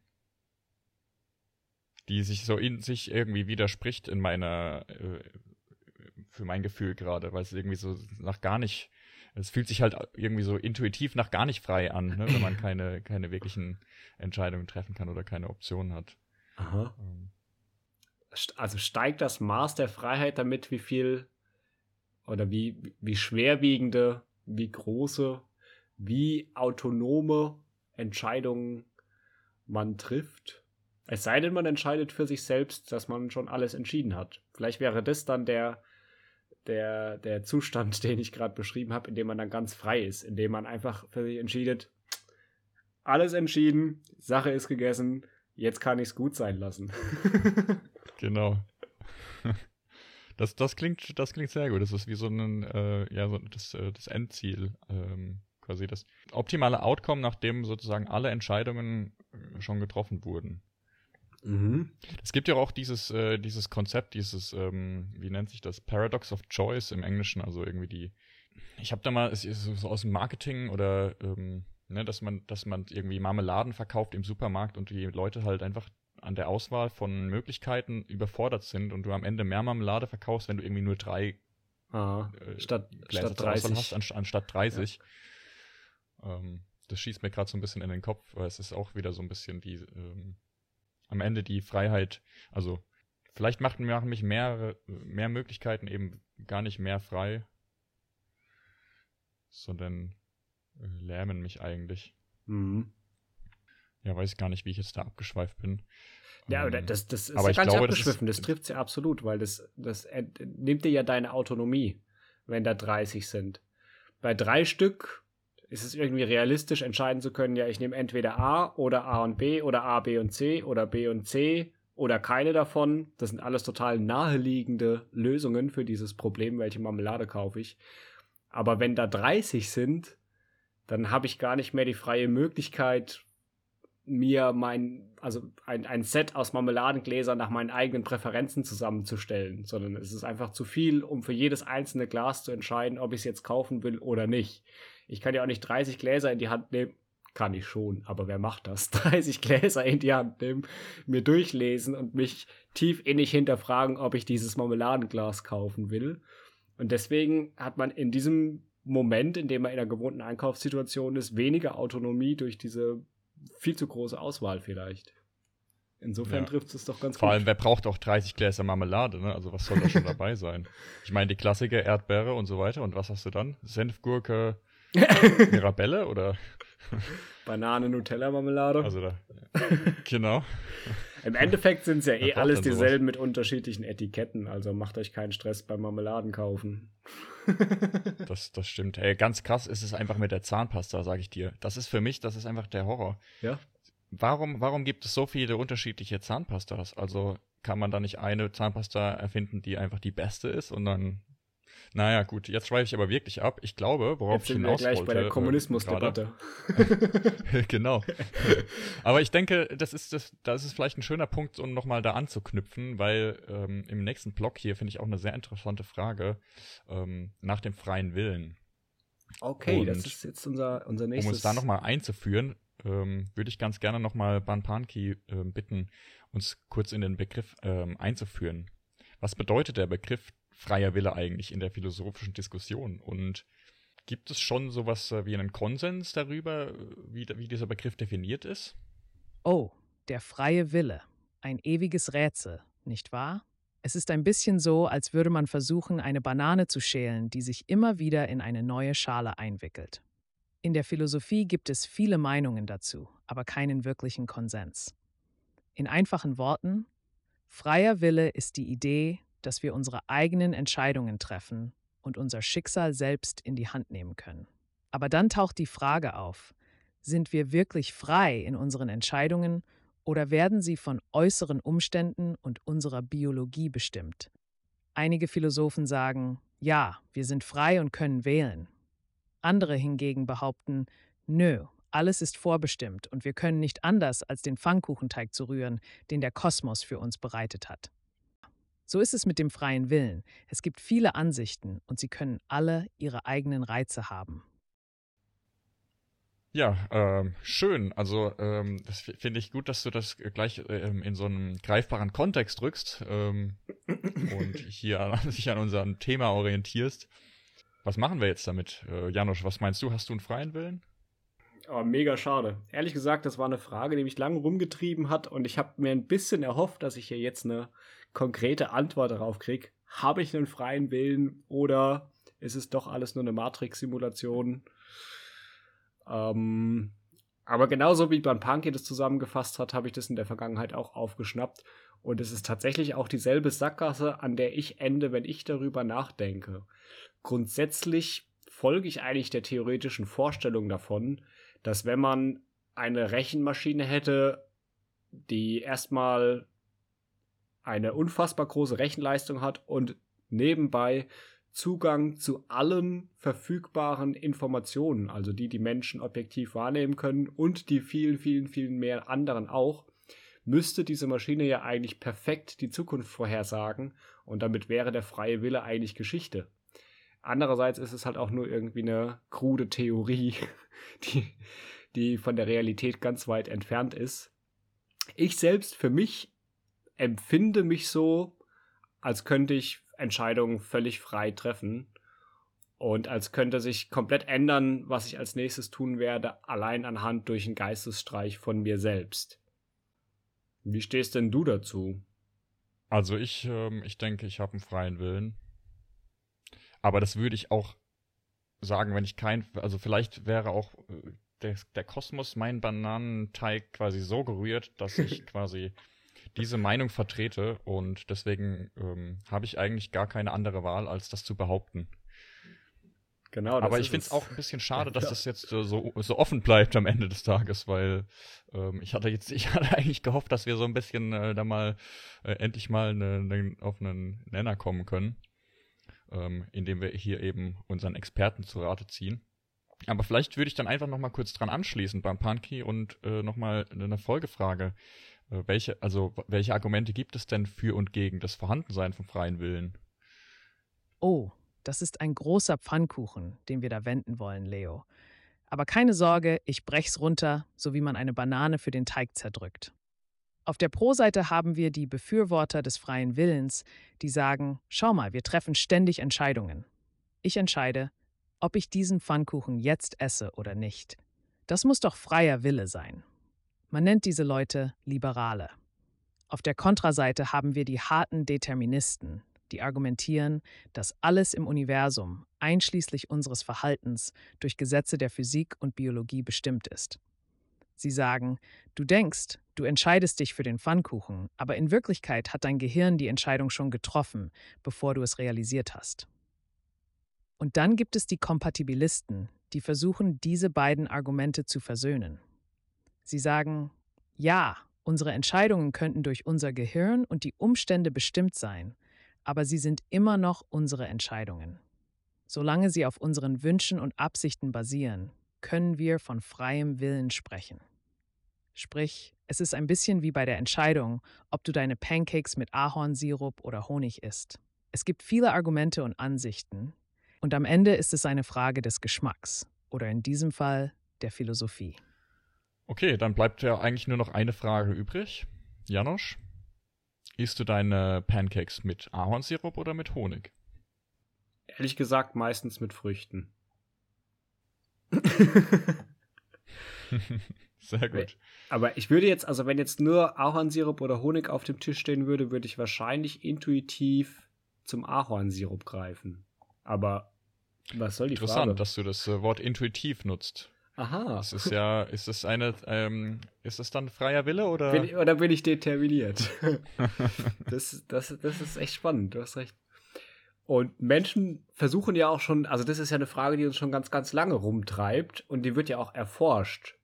die sich so in sich irgendwie widerspricht in meiner, äh, für mein Gefühl gerade, weil es irgendwie so nach gar nicht, es fühlt sich halt irgendwie so intuitiv nach gar nicht frei an, ne, wenn man keine, keine wirklichen Entscheidungen treffen kann oder keine Optionen hat. Aha. Ähm. Also steigt das Maß der Freiheit damit, wie viel oder wie, wie schwerwiegende, wie große, wie autonome Entscheidungen man trifft. Es sei denn, man entscheidet für sich selbst, dass man schon alles entschieden hat. Vielleicht wäre das dann der, der, der Zustand, den ich gerade beschrieben habe, in dem man dann ganz frei ist, in dem man einfach für sich entscheidet, alles entschieden, Sache ist gegessen, jetzt kann ich es gut sein lassen. genau. Das, das, klingt, das klingt sehr gut. Das ist wie so ein, äh, ja, so das, äh, das Endziel. Ähm, quasi das optimale Outcome, nachdem sozusagen alle Entscheidungen äh, schon getroffen wurden. Mhm. Es gibt ja auch dieses, äh, dieses Konzept, dieses, ähm, wie nennt sich das, Paradox of Choice im Englischen, also irgendwie die, ich habe da mal, es ist so aus dem Marketing oder, ähm, ne, dass man, dass man irgendwie Marmeladen verkauft im Supermarkt und die Leute halt einfach an der Auswahl von Möglichkeiten überfordert sind und du am Ende mehr Marmelade verkaufst, wenn du irgendwie nur drei ah, äh, statt, Gläser statt 30 hast, anst anstatt 30. Ja. Ähm, das schießt mir gerade so ein bisschen in den Kopf, weil es ist auch wieder so ein bisschen die ähm, am Ende die Freiheit, also vielleicht machen, machen mich mehr, mehr Möglichkeiten eben gar nicht mehr frei, sondern äh, lähmen mich eigentlich. Mhm. Ja, weiß ich gar nicht, wie ich jetzt da abgeschweift bin. Ja, aber ähm, das, das ist aber ja gar nicht abgeschwiffen, das, das trifft ja absolut, weil das, das nimmt dir ja deine Autonomie, wenn da 30 sind. Bei drei Stück ist es irgendwie realistisch, entscheiden zu können, ja, ich nehme entweder A oder A und B oder A, B und C oder B und C oder keine davon. Das sind alles total naheliegende Lösungen für dieses Problem, welche Marmelade kaufe ich. Aber wenn da 30 sind, dann habe ich gar nicht mehr die freie Möglichkeit, mir mein, also ein, ein Set aus Marmeladengläsern nach meinen eigenen Präferenzen zusammenzustellen, sondern es ist einfach zu viel, um für jedes einzelne Glas zu entscheiden, ob ich es jetzt kaufen will oder nicht. Ich kann ja auch nicht 30 Gläser in die Hand nehmen. Kann ich schon, aber wer macht das? 30 Gläser in die Hand nehmen, mir durchlesen und mich tief innig hinterfragen, ob ich dieses Marmeladenglas kaufen will. Und deswegen hat man in diesem Moment, in dem man in einer gewohnten Einkaufssituation ist, weniger Autonomie durch diese viel zu große Auswahl vielleicht. Insofern ja. trifft es doch ganz Vor gut. allem, wer braucht auch 30 Gläser Marmelade, ne? Also was soll da schon dabei sein? Ich meine, die Klassiker, Erdbeere und so weiter. Und was hast du dann? Senfgurke, Mirabelle oder? Banane, Nutella, Marmelade. Also da, genau. Im Endeffekt sind es ja eh alles dieselben mit unterschiedlichen Etiketten, also macht euch keinen Stress beim Marmeladen kaufen. das, das stimmt. Ey, ganz krass ist es einfach mit der Zahnpasta, sage ich dir. Das ist für mich, das ist einfach der Horror. Ja. Warum, warum gibt es so viele unterschiedliche Zahnpastas? Also kann man da nicht eine Zahnpasta erfinden, die einfach die beste ist und dann naja, gut, jetzt schweife ich aber wirklich ab. Ich glaube, worauf jetzt ich hinaus wir gleich wollte, bei der äh, Kommunismusdebatte. genau. aber ich denke, das ist das, das ist vielleicht ein schöner Punkt, um nochmal da anzuknüpfen, weil ähm, im nächsten Block hier finde ich auch eine sehr interessante Frage ähm, nach dem freien Willen. Okay, Und das ist jetzt unser, unser nächstes. Um uns da nochmal einzuführen, ähm, würde ich ganz gerne nochmal Banpanki äh, bitten, uns kurz in den Begriff ähm, einzuführen. Was bedeutet der Begriff freier Wille eigentlich in der philosophischen Diskussion? Und gibt es schon sowas äh, wie einen Konsens darüber, wie, wie dieser Begriff definiert ist? Oh, der freie Wille. Ein ewiges Rätsel, nicht wahr? Es ist ein bisschen so, als würde man versuchen, eine Banane zu schälen, die sich immer wieder in eine neue Schale einwickelt. In der Philosophie gibt es viele Meinungen dazu, aber keinen wirklichen Konsens. In einfachen Worten, freier Wille ist die Idee, dass wir unsere eigenen Entscheidungen treffen und unser Schicksal selbst in die Hand nehmen können. Aber dann taucht die Frage auf, sind wir wirklich frei in unseren Entscheidungen oder werden sie von äußeren Umständen und unserer Biologie bestimmt? Einige Philosophen sagen, ja, wir sind frei und können wählen. Andere hingegen behaupten, nö, alles ist vorbestimmt und wir können nicht anders, als den Pfannkuchenteig zu rühren, den der Kosmos für uns bereitet hat. So ist es mit dem freien Willen. Es gibt viele Ansichten und sie können alle ihre eigenen Reize haben. Ja, ähm, schön. Also ähm, das finde ich gut, dass du das gleich ähm, in so einen greifbaren Kontext drückst ähm, und hier sich an unserem Thema orientierst. Was machen wir jetzt damit, äh, Janusz? Was meinst du? Hast du einen freien Willen? Oh, mega schade. Ehrlich gesagt, das war eine Frage, die mich lange rumgetrieben hat und ich habe mir ein bisschen erhofft, dass ich hier jetzt eine konkrete Antwort darauf kriege. Habe ich einen freien Willen oder ist es doch alles nur eine Matrix-Simulation? Ähm, aber genauso wie Punky das zusammengefasst hat, habe ich das in der Vergangenheit auch aufgeschnappt. Und es ist tatsächlich auch dieselbe Sackgasse, an der ich ende, wenn ich darüber nachdenke. Grundsätzlich folge ich eigentlich der theoretischen Vorstellung davon, dass wenn man eine Rechenmaschine hätte, die erstmal eine unfassbar große Rechenleistung hat und nebenbei Zugang zu allen verfügbaren Informationen, also die die Menschen objektiv wahrnehmen können und die vielen, vielen, vielen mehr anderen auch, müsste diese Maschine ja eigentlich perfekt die Zukunft vorhersagen und damit wäre der freie Wille eigentlich Geschichte. Andererseits ist es halt auch nur irgendwie eine krude Theorie, die, die von der Realität ganz weit entfernt ist. Ich selbst für mich empfinde mich so, als könnte ich Entscheidungen völlig frei treffen und als könnte sich komplett ändern, was ich als nächstes tun werde, allein anhand durch einen Geistesstreich von mir selbst. Wie stehst denn du dazu? Also ich, ähm, ich denke, ich habe einen freien Willen. Aber das würde ich auch sagen, wenn ich kein, also vielleicht wäre auch äh, der, der Kosmos mein Bananenteig quasi so gerührt, dass ich quasi diese Meinung vertrete und deswegen ähm, habe ich eigentlich gar keine andere Wahl, als das zu behaupten. Genau. Aber ich finde es auch ein bisschen schade, dass ja. das jetzt äh, so, so offen bleibt am Ende des Tages, weil ähm, ich hatte jetzt, ich hatte eigentlich gehofft, dass wir so ein bisschen äh, da mal äh, endlich mal ne, ne, auf einen Nenner kommen können, ähm, indem wir hier eben unseren Experten zu Rate ziehen. Aber vielleicht würde ich dann einfach noch mal kurz dran anschließen beim Punky und äh, noch mal eine Folgefrage welche, also welche Argumente gibt es denn für und gegen das Vorhandensein vom freien Willen? Oh, das ist ein großer Pfannkuchen, den wir da wenden wollen, Leo. Aber keine Sorge, ich brech's runter, so wie man eine Banane für den Teig zerdrückt. Auf der Pro-Seite haben wir die Befürworter des freien Willens, die sagen: Schau mal, wir treffen ständig Entscheidungen. Ich entscheide, ob ich diesen Pfannkuchen jetzt esse oder nicht. Das muss doch freier Wille sein. Man nennt diese Leute Liberale. Auf der Kontraseite haben wir die harten Deterministen, die argumentieren, dass alles im Universum, einschließlich unseres Verhaltens, durch Gesetze der Physik und Biologie bestimmt ist. Sie sagen, du denkst, du entscheidest dich für den Pfannkuchen, aber in Wirklichkeit hat dein Gehirn die Entscheidung schon getroffen, bevor du es realisiert hast. Und dann gibt es die Kompatibilisten, die versuchen, diese beiden Argumente zu versöhnen. Sie sagen, ja, unsere Entscheidungen könnten durch unser Gehirn und die Umstände bestimmt sein, aber sie sind immer noch unsere Entscheidungen. Solange sie auf unseren Wünschen und Absichten basieren, können wir von freiem Willen sprechen. Sprich, es ist ein bisschen wie bei der Entscheidung, ob du deine Pancakes mit Ahornsirup oder Honig isst. Es gibt viele Argumente und Ansichten, und am Ende ist es eine Frage des Geschmacks oder in diesem Fall der Philosophie. Okay, dann bleibt ja eigentlich nur noch eine Frage übrig. Janosch, isst du deine Pancakes mit Ahornsirup oder mit Honig? Ehrlich gesagt, meistens mit Früchten. Sehr gut. Aber ich würde jetzt, also wenn jetzt nur Ahornsirup oder Honig auf dem Tisch stehen würde, würde ich wahrscheinlich intuitiv zum Ahornsirup greifen. Aber was soll die Interessant, Frage? dass du das äh, Wort intuitiv nutzt. Aha. Das ist ja, ist es eine, ähm, ist es dann freier Wille oder? Bin, oder bin ich determiniert? das, das, das ist echt spannend, du hast recht. Und Menschen versuchen ja auch schon, also das ist ja eine Frage, die uns schon ganz, ganz lange rumtreibt und die wird ja auch erforscht.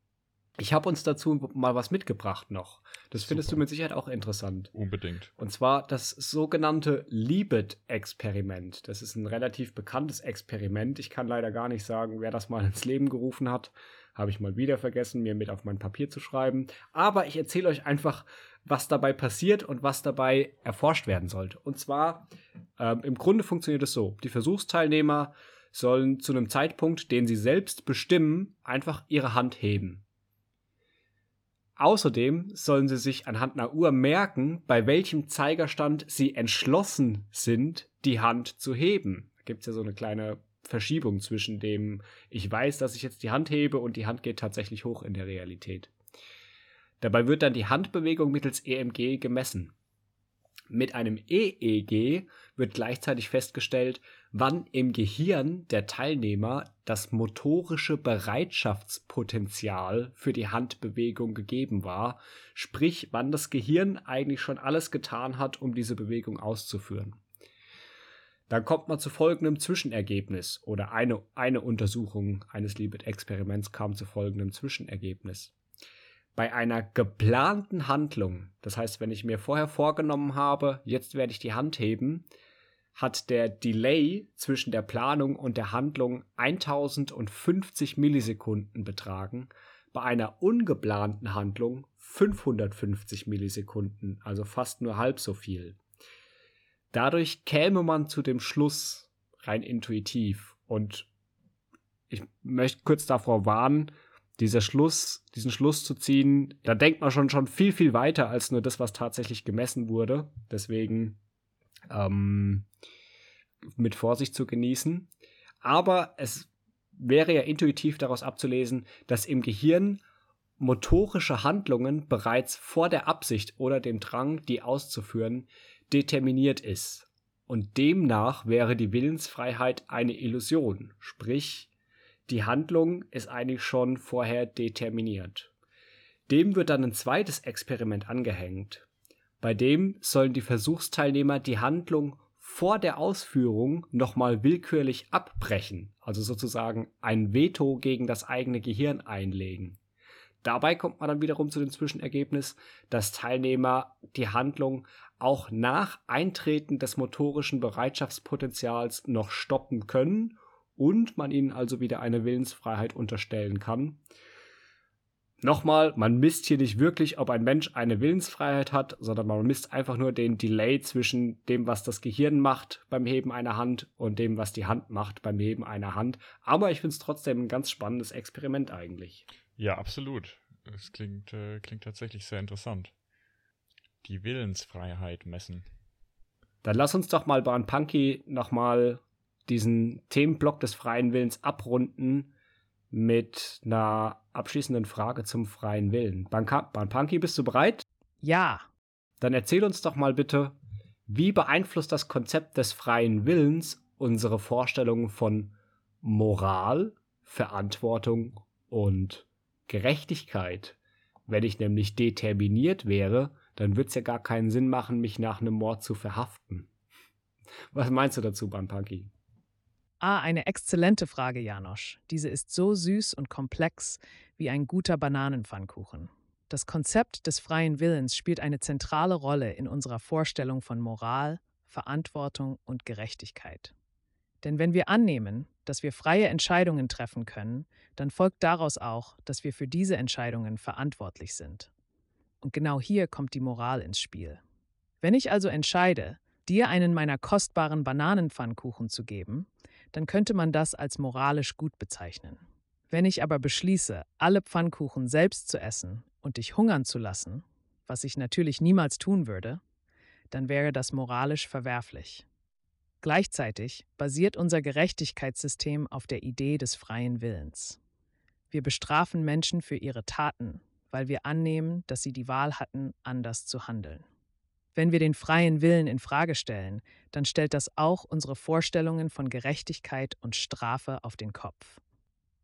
Ich habe uns dazu mal was mitgebracht noch. Das findest Super. du mit Sicherheit auch interessant. Unbedingt. Und zwar das sogenannte Libet-Experiment. Das ist ein relativ bekanntes Experiment. Ich kann leider gar nicht sagen, wer das mal ins Leben gerufen hat. Habe ich mal wieder vergessen, mir mit auf mein Papier zu schreiben. Aber ich erzähle euch einfach, was dabei passiert und was dabei erforscht werden sollte. Und zwar, ähm, im Grunde funktioniert es so. Die Versuchsteilnehmer sollen zu einem Zeitpunkt, den sie selbst bestimmen, einfach ihre Hand heben. Außerdem sollen sie sich anhand einer Uhr merken, bei welchem Zeigerstand sie entschlossen sind, die Hand zu heben. Da gibt es ja so eine kleine Verschiebung zwischen dem, ich weiß, dass ich jetzt die Hand hebe und die Hand geht tatsächlich hoch in der Realität. Dabei wird dann die Handbewegung mittels EMG gemessen. Mit einem EEG wird gleichzeitig festgestellt, wann im Gehirn der Teilnehmer das motorische Bereitschaftspotenzial für die Handbewegung gegeben war, sprich wann das Gehirn eigentlich schon alles getan hat, um diese Bewegung auszuführen. Dann kommt man zu folgendem Zwischenergebnis oder eine, eine Untersuchung eines Libet-Experiments kam zu folgendem Zwischenergebnis. Bei einer geplanten Handlung, das heißt, wenn ich mir vorher vorgenommen habe, jetzt werde ich die Hand heben, hat der Delay zwischen der Planung und der Handlung 1050 Millisekunden betragen, bei einer ungeplanten Handlung 550 Millisekunden, also fast nur halb so viel. Dadurch käme man zu dem Schluss rein intuitiv und ich möchte kurz davor warnen, dieser Schluss, diesen Schluss zu ziehen, da denkt man schon schon viel viel weiter als nur das, was tatsächlich gemessen wurde. Deswegen ähm, mit Vorsicht zu genießen. Aber es wäre ja intuitiv daraus abzulesen, dass im Gehirn motorische Handlungen bereits vor der Absicht oder dem Drang, die auszuführen, determiniert ist. Und demnach wäre die Willensfreiheit eine Illusion, sprich, die Handlung ist eigentlich schon vorher determiniert. Dem wird dann ein zweites Experiment angehängt. Bei dem sollen die Versuchsteilnehmer die Handlung vor der Ausführung nochmal willkürlich abbrechen, also sozusagen ein Veto gegen das eigene Gehirn einlegen. Dabei kommt man dann wiederum zu dem Zwischenergebnis, dass Teilnehmer die Handlung auch nach Eintreten des motorischen Bereitschaftspotenzials noch stoppen können und man ihnen also wieder eine Willensfreiheit unterstellen kann. Nochmal, man misst hier nicht wirklich, ob ein Mensch eine Willensfreiheit hat, sondern man misst einfach nur den Delay zwischen dem, was das Gehirn macht beim Heben einer Hand und dem, was die Hand macht beim Heben einer Hand. Aber ich finde es trotzdem ein ganz spannendes Experiment eigentlich. Ja, absolut. Es klingt, äh, klingt tatsächlich sehr interessant. Die Willensfreiheit messen. Dann lass uns doch mal bei Punky nochmal diesen Themenblock des freien Willens abrunden mit einer abschließenden Frage zum freien Willen. Banpanki, bist du bereit? Ja. Dann erzähl uns doch mal bitte, wie beeinflusst das Konzept des freien Willens unsere Vorstellungen von Moral, Verantwortung und Gerechtigkeit? Wenn ich nämlich determiniert wäre, dann würde es ja gar keinen Sinn machen, mich nach einem Mord zu verhaften. Was meinst du dazu, Banpanki? Ah, eine exzellente Frage, Janosch. Diese ist so süß und komplex wie ein guter Bananenpfannkuchen. Das Konzept des freien Willens spielt eine zentrale Rolle in unserer Vorstellung von Moral, Verantwortung und Gerechtigkeit. Denn wenn wir annehmen, dass wir freie Entscheidungen treffen können, dann folgt daraus auch, dass wir für diese Entscheidungen verantwortlich sind. Und genau hier kommt die Moral ins Spiel. Wenn ich also entscheide, dir einen meiner kostbaren Bananenpfannkuchen zu geben, dann könnte man das als moralisch gut bezeichnen. Wenn ich aber beschließe, alle Pfannkuchen selbst zu essen und dich hungern zu lassen, was ich natürlich niemals tun würde, dann wäre das moralisch verwerflich. Gleichzeitig basiert unser Gerechtigkeitssystem auf der Idee des freien Willens. Wir bestrafen Menschen für ihre Taten, weil wir annehmen, dass sie die Wahl hatten, anders zu handeln. Wenn wir den freien Willen in Frage stellen, dann stellt das auch unsere Vorstellungen von Gerechtigkeit und Strafe auf den Kopf.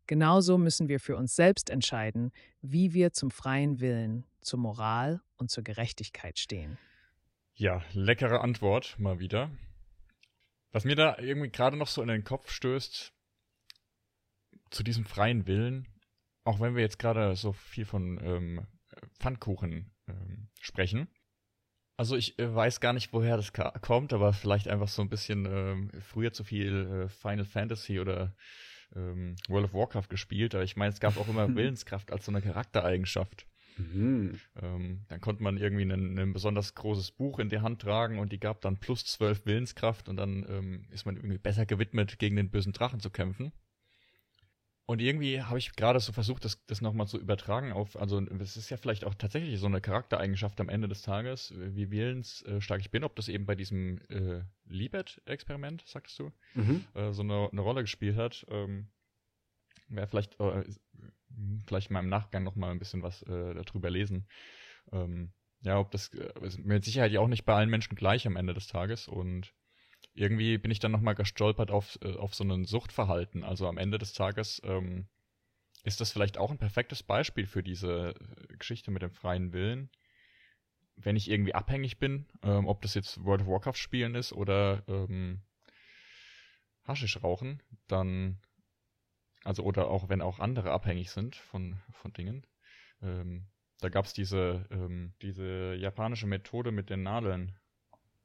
Genauso müssen wir für uns selbst entscheiden, wie wir zum freien Willen, zur Moral und zur Gerechtigkeit stehen. Ja, leckere Antwort mal wieder. Was mir da irgendwie gerade noch so in den Kopf stößt, zu diesem freien Willen, auch wenn wir jetzt gerade so viel von ähm, Pfannkuchen ähm, sprechen. Also ich äh, weiß gar nicht, woher das kommt, aber vielleicht einfach so ein bisschen ähm, früher zu viel äh, Final Fantasy oder ähm, World of Warcraft gespielt. Aber ich meine, es gab auch immer Willenskraft als so eine Charaktereigenschaft. Mhm. Ähm, dann konnte man irgendwie ein, ein, besonders großes Buch in die Hand tragen und die gab dann plus zwölf Willenskraft und dann ähm, ist man irgendwie besser gewidmet, gegen den bösen Drachen zu kämpfen. Und irgendwie habe ich gerade so versucht, das, das nochmal zu übertragen auf, also es ist ja vielleicht auch tatsächlich so eine Charaktereigenschaft am Ende des Tages, wie willensstark ich bin, ob das eben bei diesem äh, Libet-Experiment, sagtest du, mhm. äh, so eine, eine, Rolle gespielt hat. Ähm, Wäre vielleicht, äh, vielleicht mal im Nachgang nochmal ein bisschen was äh, darüber lesen. Ähm, ja, ob das äh, mit Sicherheit ja auch nicht bei allen Menschen gleich am Ende des Tages und irgendwie bin ich dann nochmal gestolpert auf, äh, auf so ein Suchtverhalten. Also am Ende des Tages ähm, ist das vielleicht auch ein perfektes Beispiel für diese äh, Geschichte mit dem freien Willen. Wenn ich irgendwie abhängig bin, ähm, ob das jetzt World of Warcraft spielen ist oder ähm, Haschisch rauchen, dann, also oder auch wenn auch andere abhängig sind von, von Dingen. Ähm, da gab es diese, ähm, diese japanische Methode mit den Nadeln.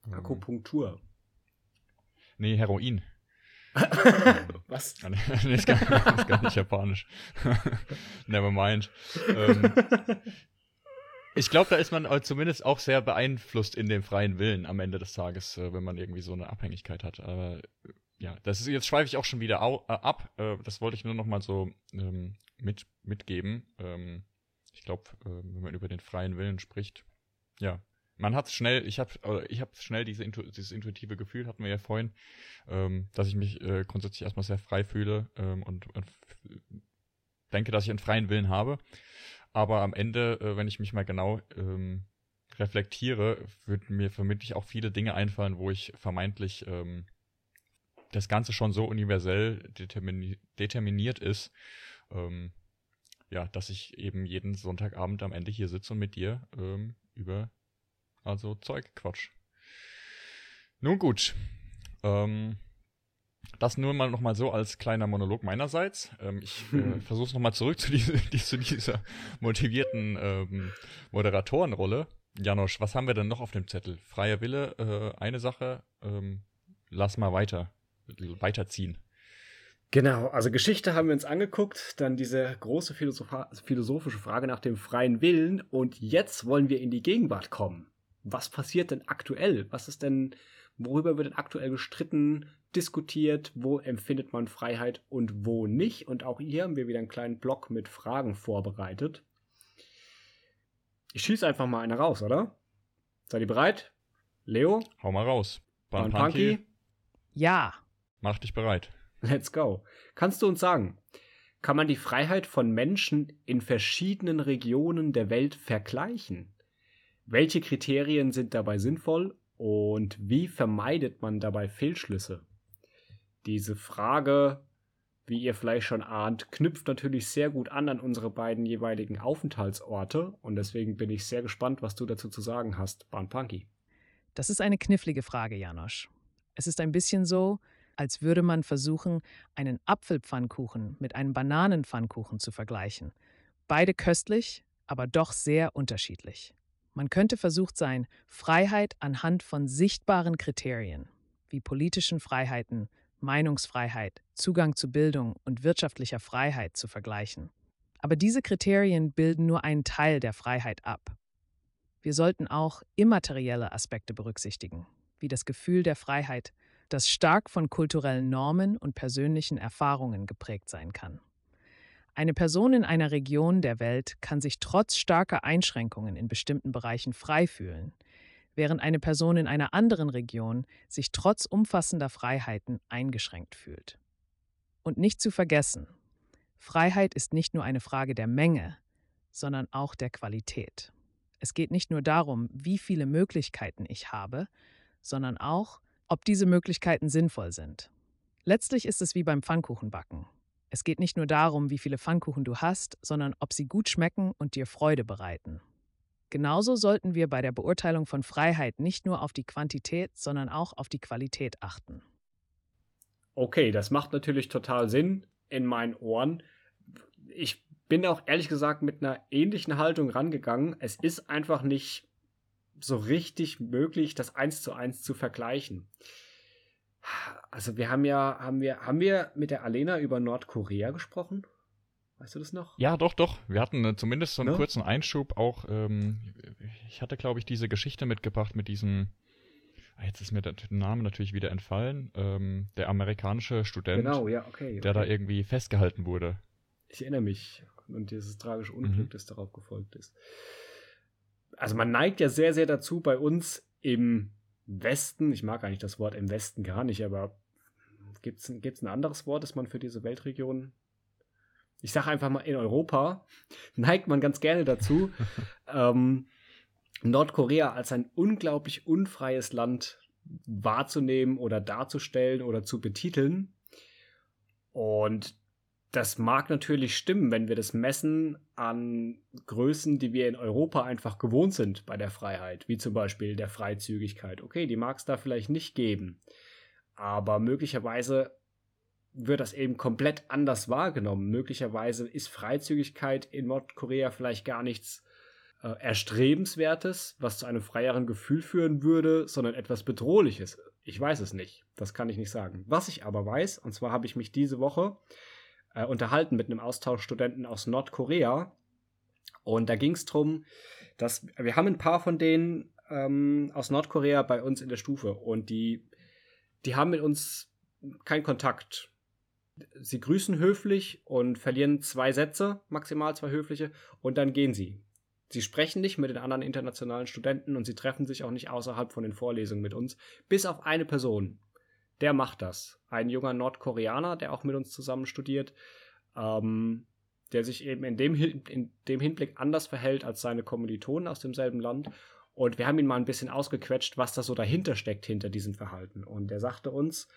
Akupunktur. Nee, Heroin. Was? nee, ist gar, ist gar nicht japanisch. Never mind. Ähm, ich glaube, da ist man zumindest auch sehr beeinflusst in dem freien Willen am Ende des Tages, äh, wenn man irgendwie so eine Abhängigkeit hat. Aber äh, ja, das ist, jetzt schweife ich auch schon wieder au, äh, ab. Äh, das wollte ich nur noch mal so ähm, mit, mitgeben. Ähm, ich glaube, äh, wenn man über den freien Willen spricht, ja, man hat schnell, ich habe ich hab schnell diese, dieses intuitive Gefühl, hatten wir ja vorhin, ähm, dass ich mich äh, grundsätzlich erstmal sehr frei fühle ähm, und, und denke, dass ich einen freien Willen habe. Aber am Ende, äh, wenn ich mich mal genau ähm, reflektiere, würden mir vermutlich auch viele Dinge einfallen, wo ich vermeintlich ähm, das Ganze schon so universell determini determiniert ist, ähm, ja, dass ich eben jeden Sonntagabend am Ende hier sitze und mit dir ähm, über also Zeug, Quatsch. Nun gut. Ähm, das nur mal nochmal so als kleiner Monolog meinerseits. Ähm, ich äh, versuche es nochmal zurück zu, diese, die, zu dieser motivierten ähm, Moderatorenrolle. Janosch, was haben wir denn noch auf dem Zettel? Freier Wille, äh, eine Sache. Ähm, lass mal weiter, weiterziehen. Genau, also Geschichte haben wir uns angeguckt, dann diese große philosophische Frage nach dem freien Willen und jetzt wollen wir in die Gegenwart kommen was passiert denn aktuell? Was ist denn, worüber wird denn aktuell gestritten, diskutiert? Wo empfindet man Freiheit und wo nicht? Und auch hier haben wir wieder einen kleinen Block mit Fragen vorbereitet. Ich schieße einfach mal eine raus, oder? Seid ihr bereit? Leo? Hau mal raus. Ban Punky? Ja. Mach dich bereit. Let's go. Kannst du uns sagen, kann man die Freiheit von Menschen in verschiedenen Regionen der Welt vergleichen? Welche Kriterien sind dabei sinnvoll und wie vermeidet man dabei Fehlschlüsse? Diese Frage, wie ihr vielleicht schon ahnt, knüpft natürlich sehr gut an an unsere beiden jeweiligen Aufenthaltsorte und deswegen bin ich sehr gespannt, was du dazu zu sagen hast, Banpanki. Das ist eine knifflige Frage, Janosch. Es ist ein bisschen so, als würde man versuchen, einen Apfelpfannkuchen mit einem Bananenpfannkuchen zu vergleichen. Beide köstlich, aber doch sehr unterschiedlich. Man könnte versucht sein, Freiheit anhand von sichtbaren Kriterien wie politischen Freiheiten, Meinungsfreiheit, Zugang zu Bildung und wirtschaftlicher Freiheit zu vergleichen. Aber diese Kriterien bilden nur einen Teil der Freiheit ab. Wir sollten auch immaterielle Aspekte berücksichtigen, wie das Gefühl der Freiheit, das stark von kulturellen Normen und persönlichen Erfahrungen geprägt sein kann. Eine Person in einer Region der Welt kann sich trotz starker Einschränkungen in bestimmten Bereichen frei fühlen, während eine Person in einer anderen Region sich trotz umfassender Freiheiten eingeschränkt fühlt. Und nicht zu vergessen, Freiheit ist nicht nur eine Frage der Menge, sondern auch der Qualität. Es geht nicht nur darum, wie viele Möglichkeiten ich habe, sondern auch, ob diese Möglichkeiten sinnvoll sind. Letztlich ist es wie beim Pfannkuchenbacken. Es geht nicht nur darum, wie viele Pfannkuchen du hast, sondern ob sie gut schmecken und dir Freude bereiten. Genauso sollten wir bei der Beurteilung von Freiheit nicht nur auf die Quantität, sondern auch auf die Qualität achten. Okay, das macht natürlich total Sinn in meinen Ohren. Ich bin auch ehrlich gesagt mit einer ähnlichen Haltung rangegangen. Es ist einfach nicht so richtig möglich, das eins zu eins zu vergleichen. Also wir haben ja, haben wir, haben wir mit der Alena über Nordkorea gesprochen? Weißt du das noch? Ja, doch, doch. Wir hatten äh, zumindest so einen ne? kurzen Einschub auch. Ähm, ich hatte, glaube ich, diese Geschichte mitgebracht mit diesem, ah, jetzt ist mir der Name natürlich wieder entfallen, ähm, der amerikanische Student, genau, ja, okay, der da irgendwie festgehalten wurde. Ich erinnere mich. Und dieses tragische Unglück, mhm. das darauf gefolgt ist. Also man neigt ja sehr, sehr dazu, bei uns im Westen, ich mag eigentlich das Wort im Westen gar nicht, aber gibt es ein anderes Wort, das man für diese Weltregion ich sage einfach mal, in Europa neigt man ganz gerne dazu, ähm, Nordkorea als ein unglaublich unfreies Land wahrzunehmen oder darzustellen oder zu betiteln. Und das mag natürlich stimmen, wenn wir das messen an Größen, die wir in Europa einfach gewohnt sind bei der Freiheit, wie zum Beispiel der Freizügigkeit. Okay, die mag es da vielleicht nicht geben. Aber möglicherweise wird das eben komplett anders wahrgenommen. Möglicherweise ist Freizügigkeit in Nordkorea vielleicht gar nichts äh, Erstrebenswertes, was zu einem freieren Gefühl führen würde, sondern etwas Bedrohliches. Ich weiß es nicht. Das kann ich nicht sagen. Was ich aber weiß, und zwar habe ich mich diese Woche äh, unterhalten mit einem Austauschstudenten aus Nordkorea. Und da ging es darum, dass wir haben ein paar von denen ähm, aus Nordkorea bei uns in der Stufe und die, die haben mit uns keinen Kontakt sie grüßen höflich und verlieren zwei Sätze, maximal zwei höfliche, und dann gehen sie. Sie sprechen nicht mit den anderen internationalen Studenten und sie treffen sich auch nicht außerhalb von den Vorlesungen mit uns, bis auf eine Person. Der macht das. Ein junger Nordkoreaner, der auch mit uns zusammen studiert, ähm, der sich eben in dem, in dem Hinblick anders verhält als seine Kommilitonen aus demselben Land. Und wir haben ihn mal ein bisschen ausgequetscht, was da so dahinter steckt, hinter diesem Verhalten. Und er sagte uns,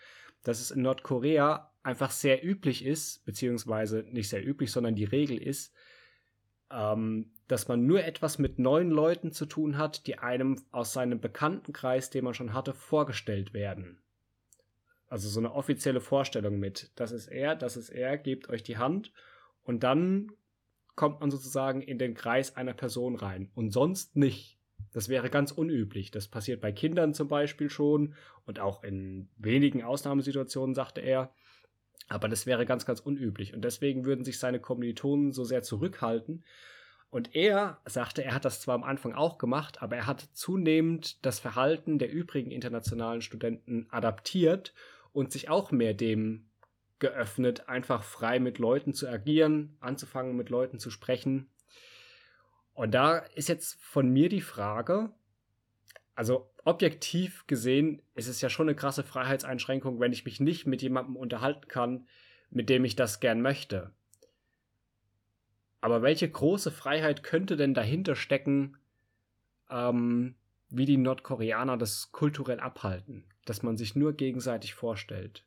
dass es in Nordkorea einfach sehr üblich ist, beziehungsweise nicht sehr üblich, sondern die Regel ist, ähm, dass man nur etwas mit neuen Leuten zu tun hat, die einem aus seinem Bekanntenkreis, den man schon hatte, vorgestellt werden. Also so eine offizielle Vorstellung mit, das ist er, das ist er, gebt euch die Hand und dann kommt man sozusagen in den Kreis einer Person rein und sonst nicht. Das wäre ganz unüblich. Das passiert bei Kindern zum Beispiel schon und auch in wenigen Ausnahmesituationen, sagte er. Aber das wäre ganz, ganz unüblich. Und deswegen würden sich seine Kommilitonen so sehr zurückhalten. Und er sagte, er hat das zwar am Anfang auch gemacht, aber er hat zunehmend das Verhalten der übrigen internationalen Studenten adaptiert und sich auch mehr dem geöffnet, einfach frei mit Leuten zu agieren, anzufangen mit Leuten zu sprechen und da ist jetzt von mir die Frage, also objektiv gesehen ist es ja schon eine krasse Freiheitseinschränkung, wenn ich mich nicht mit jemandem unterhalten kann, mit dem ich das gern möchte. Aber welche große Freiheit könnte denn dahinter stecken, ähm, wie die Nordkoreaner das kulturell abhalten, dass man sich nur gegenseitig vorstellt?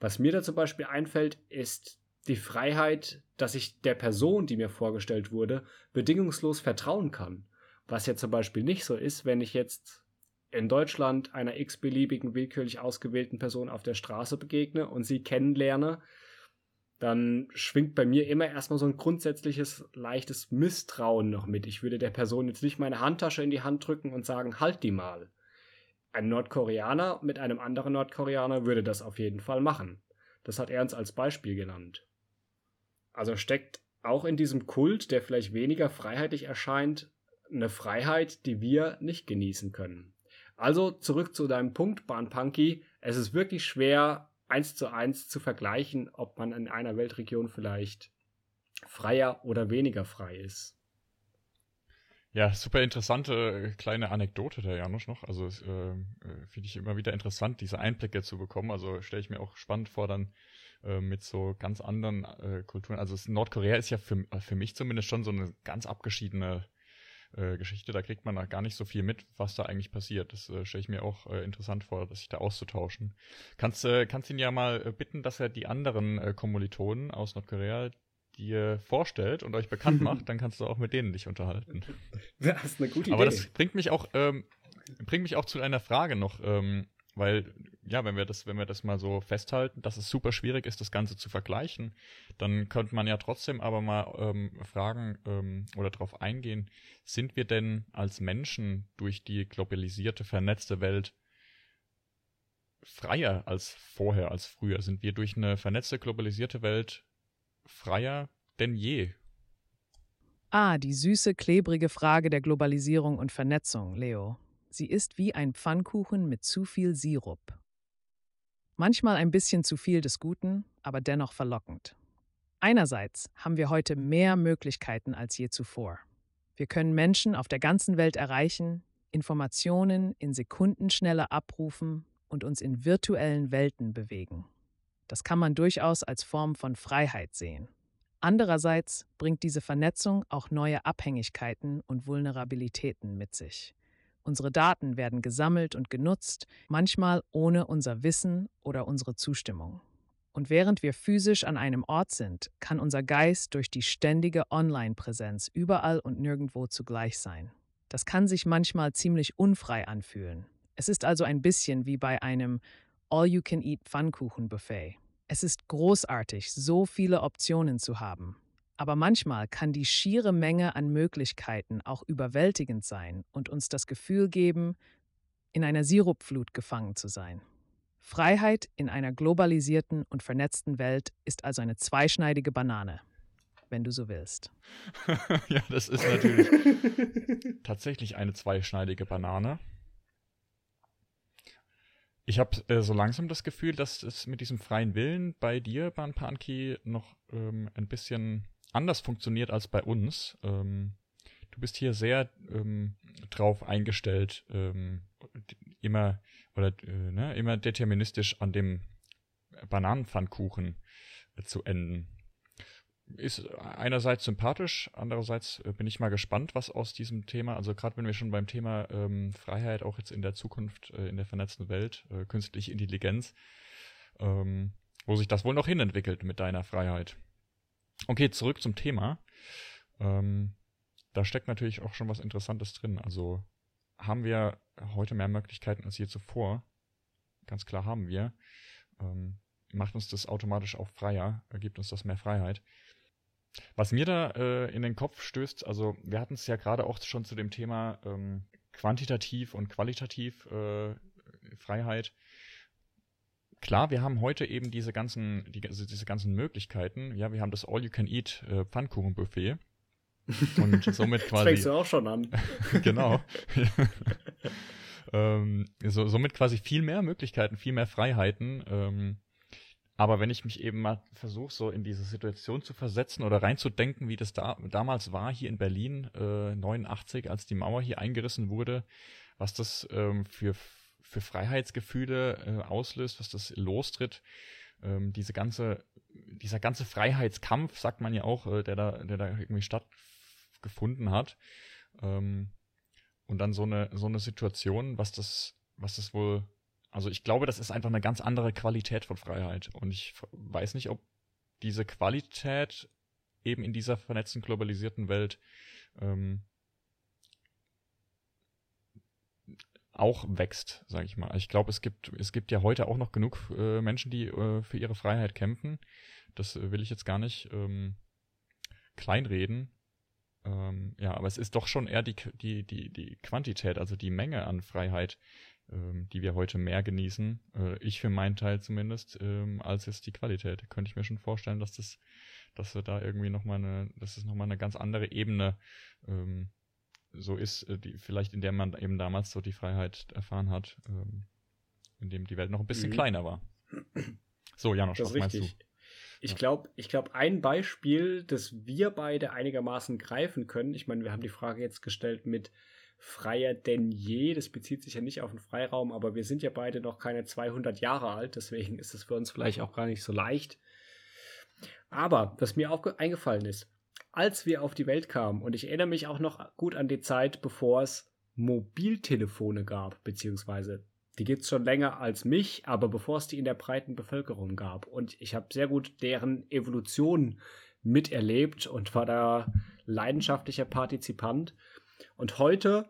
Was mir da zum Beispiel einfällt, ist die Freiheit, dass ich der Person, die mir vorgestellt wurde, bedingungslos vertrauen kann. Was ja zum Beispiel nicht so ist, wenn ich jetzt in Deutschland einer x-beliebigen willkürlich ausgewählten Person auf der Straße begegne und sie kennenlerne, dann schwingt bei mir immer erstmal so ein grundsätzliches leichtes Misstrauen noch mit. Ich würde der Person jetzt nicht meine Handtasche in die Hand drücken und sagen, halt die mal. Ein Nordkoreaner mit einem anderen Nordkoreaner würde das auf jeden Fall machen. Das hat er uns als Beispiel genannt. Also steckt auch in diesem Kult, der vielleicht weniger freiheitlich erscheint, eine Freiheit, die wir nicht genießen können. Also zurück zu deinem Punkt, Bahnpunky. Es ist wirklich schwer, eins zu eins zu vergleichen, ob man in einer Weltregion vielleicht freier oder weniger frei ist. Ja, super interessante äh, kleine Anekdote der Janusz noch. Also äh, äh, finde ich immer wieder interessant, diese Einblicke zu bekommen. Also stelle ich mir auch spannend vor, dann äh, mit so ganz anderen äh, Kulturen. Also Nordkorea ist ja für, äh, für mich zumindest schon so eine ganz abgeschiedene äh, Geschichte. Da kriegt man gar nicht so viel mit, was da eigentlich passiert. Das äh, stelle ich mir auch interessant vor, sich da auszutauschen. Kannst, äh, kannst ihn ja mal bitten, dass er die anderen Kommilitonen aus Nordkorea dir vorstellt und euch bekannt macht, dann kannst du auch mit denen dich unterhalten. Das ist eine gute Idee. Aber das bringt mich auch, ähm, bringt mich auch zu einer Frage noch, ähm, weil ja, wenn wir das, wenn wir das mal so festhalten, dass es super schwierig ist, das Ganze zu vergleichen, dann könnte man ja trotzdem aber mal ähm, fragen ähm, oder darauf eingehen, sind wir denn als Menschen durch die globalisierte, vernetzte Welt freier als vorher, als früher? Sind wir durch eine vernetzte, globalisierte Welt freier denn je? Ah, die süße, klebrige Frage der Globalisierung und Vernetzung, Leo. Sie ist wie ein Pfannkuchen mit zu viel Sirup. Manchmal ein bisschen zu viel des Guten, aber dennoch verlockend. Einerseits haben wir heute mehr Möglichkeiten als je zuvor. Wir können Menschen auf der ganzen Welt erreichen, Informationen in Sekundenschnelle abrufen und uns in virtuellen Welten bewegen. Das kann man durchaus als Form von Freiheit sehen. Andererseits bringt diese Vernetzung auch neue Abhängigkeiten und Vulnerabilitäten mit sich. Unsere Daten werden gesammelt und genutzt, manchmal ohne unser Wissen oder unsere Zustimmung. Und während wir physisch an einem Ort sind, kann unser Geist durch die ständige Online-Präsenz überall und nirgendwo zugleich sein. Das kann sich manchmal ziemlich unfrei anfühlen. Es ist also ein bisschen wie bei einem All-You-Can-Eat-Pfannkuchen-Buffet. Es ist großartig, so viele Optionen zu haben. Aber manchmal kann die schiere Menge an Möglichkeiten auch überwältigend sein und uns das Gefühl geben, in einer Sirupflut gefangen zu sein. Freiheit in einer globalisierten und vernetzten Welt ist also eine zweischneidige Banane, wenn du so willst. ja, das ist natürlich tatsächlich eine zweischneidige Banane. Ich habe äh, so langsam das Gefühl, dass es mit diesem freien Willen bei dir, Banpanki, noch ähm, ein bisschen anders funktioniert als bei uns. Ähm, du bist hier sehr ähm, drauf eingestellt, ähm, immer oder äh, ne, immer deterministisch an dem Bananenpfannkuchen äh, zu enden. Ist einerseits sympathisch, andererseits äh, bin ich mal gespannt, was aus diesem Thema, also gerade wenn wir schon beim Thema ähm, Freiheit auch jetzt in der Zukunft, äh, in der vernetzten Welt, äh, künstliche Intelligenz, ähm, wo sich das wohl noch hinentwickelt mit deiner Freiheit. Okay, zurück zum Thema. Ähm, da steckt natürlich auch schon was Interessantes drin. Also haben wir heute mehr Möglichkeiten als je zuvor. Ganz klar haben wir. Ähm, macht uns das automatisch auch freier, gibt uns das mehr Freiheit. Was mir da äh, in den Kopf stößt, also wir hatten es ja gerade auch schon zu dem Thema ähm, quantitativ und qualitativ äh, Freiheit klar, wir haben heute eben diese ganzen, die, also diese ganzen Möglichkeiten. Ja, wir haben das All-You-Can-Eat äh, Pfannkuchenbuffet. Und somit quasi. das fängst du auch schon an. genau. ähm, so, somit quasi viel mehr Möglichkeiten, viel mehr Freiheiten. Ähm, aber wenn ich mich eben mal versuche, so in diese Situation zu versetzen oder reinzudenken, wie das da, damals war hier in Berlin, äh, 89, als die Mauer hier eingerissen wurde, was das ähm, für für Freiheitsgefühle äh, auslöst, was das lostritt. Ähm, diese ganze, dieser ganze Freiheitskampf, sagt man ja auch, äh, der da, der da irgendwie stattgefunden hat. Ähm, und dann so eine, so eine Situation, was das, was das wohl, also ich glaube, das ist einfach eine ganz andere Qualität von Freiheit. Und ich weiß nicht, ob diese Qualität eben in dieser vernetzten, globalisierten Welt ähm, auch wächst, sage ich mal. Ich glaube, es gibt es gibt ja heute auch noch genug äh, Menschen, die äh, für ihre Freiheit kämpfen. Das äh, will ich jetzt gar nicht ähm, kleinreden. Ähm, ja, aber es ist doch schon eher die die die die Quantität, also die Menge an Freiheit, ähm, die wir heute mehr genießen. Äh, ich für meinen Teil zumindest, ähm, als jetzt die Qualität. Könnte ich mir schon vorstellen, dass das dass wir da irgendwie noch mal eine, dass es noch mal eine ganz andere Ebene ähm, so ist, äh, die, vielleicht in der man eben damals so die Freiheit erfahren hat, ähm, in dem die Welt noch ein bisschen mhm. kleiner war. So, Janosch, was meinst du? Ich ja. glaube, ich glaube, ein Beispiel, das wir beide einigermaßen greifen können, ich meine, wir haben die Frage jetzt gestellt mit freier denn je, das bezieht sich ja nicht auf den Freiraum, aber wir sind ja beide noch keine 200 Jahre alt, deswegen ist es für uns vielleicht auch gar nicht so leicht. Aber was mir auch eingefallen ist, als wir auf die Welt kamen. Und ich erinnere mich auch noch gut an die Zeit, bevor es Mobiltelefone gab, beziehungsweise die gibt es schon länger als mich, aber bevor es die in der breiten Bevölkerung gab. Und ich habe sehr gut deren Evolution miterlebt und war da leidenschaftlicher Partizipant. Und heute,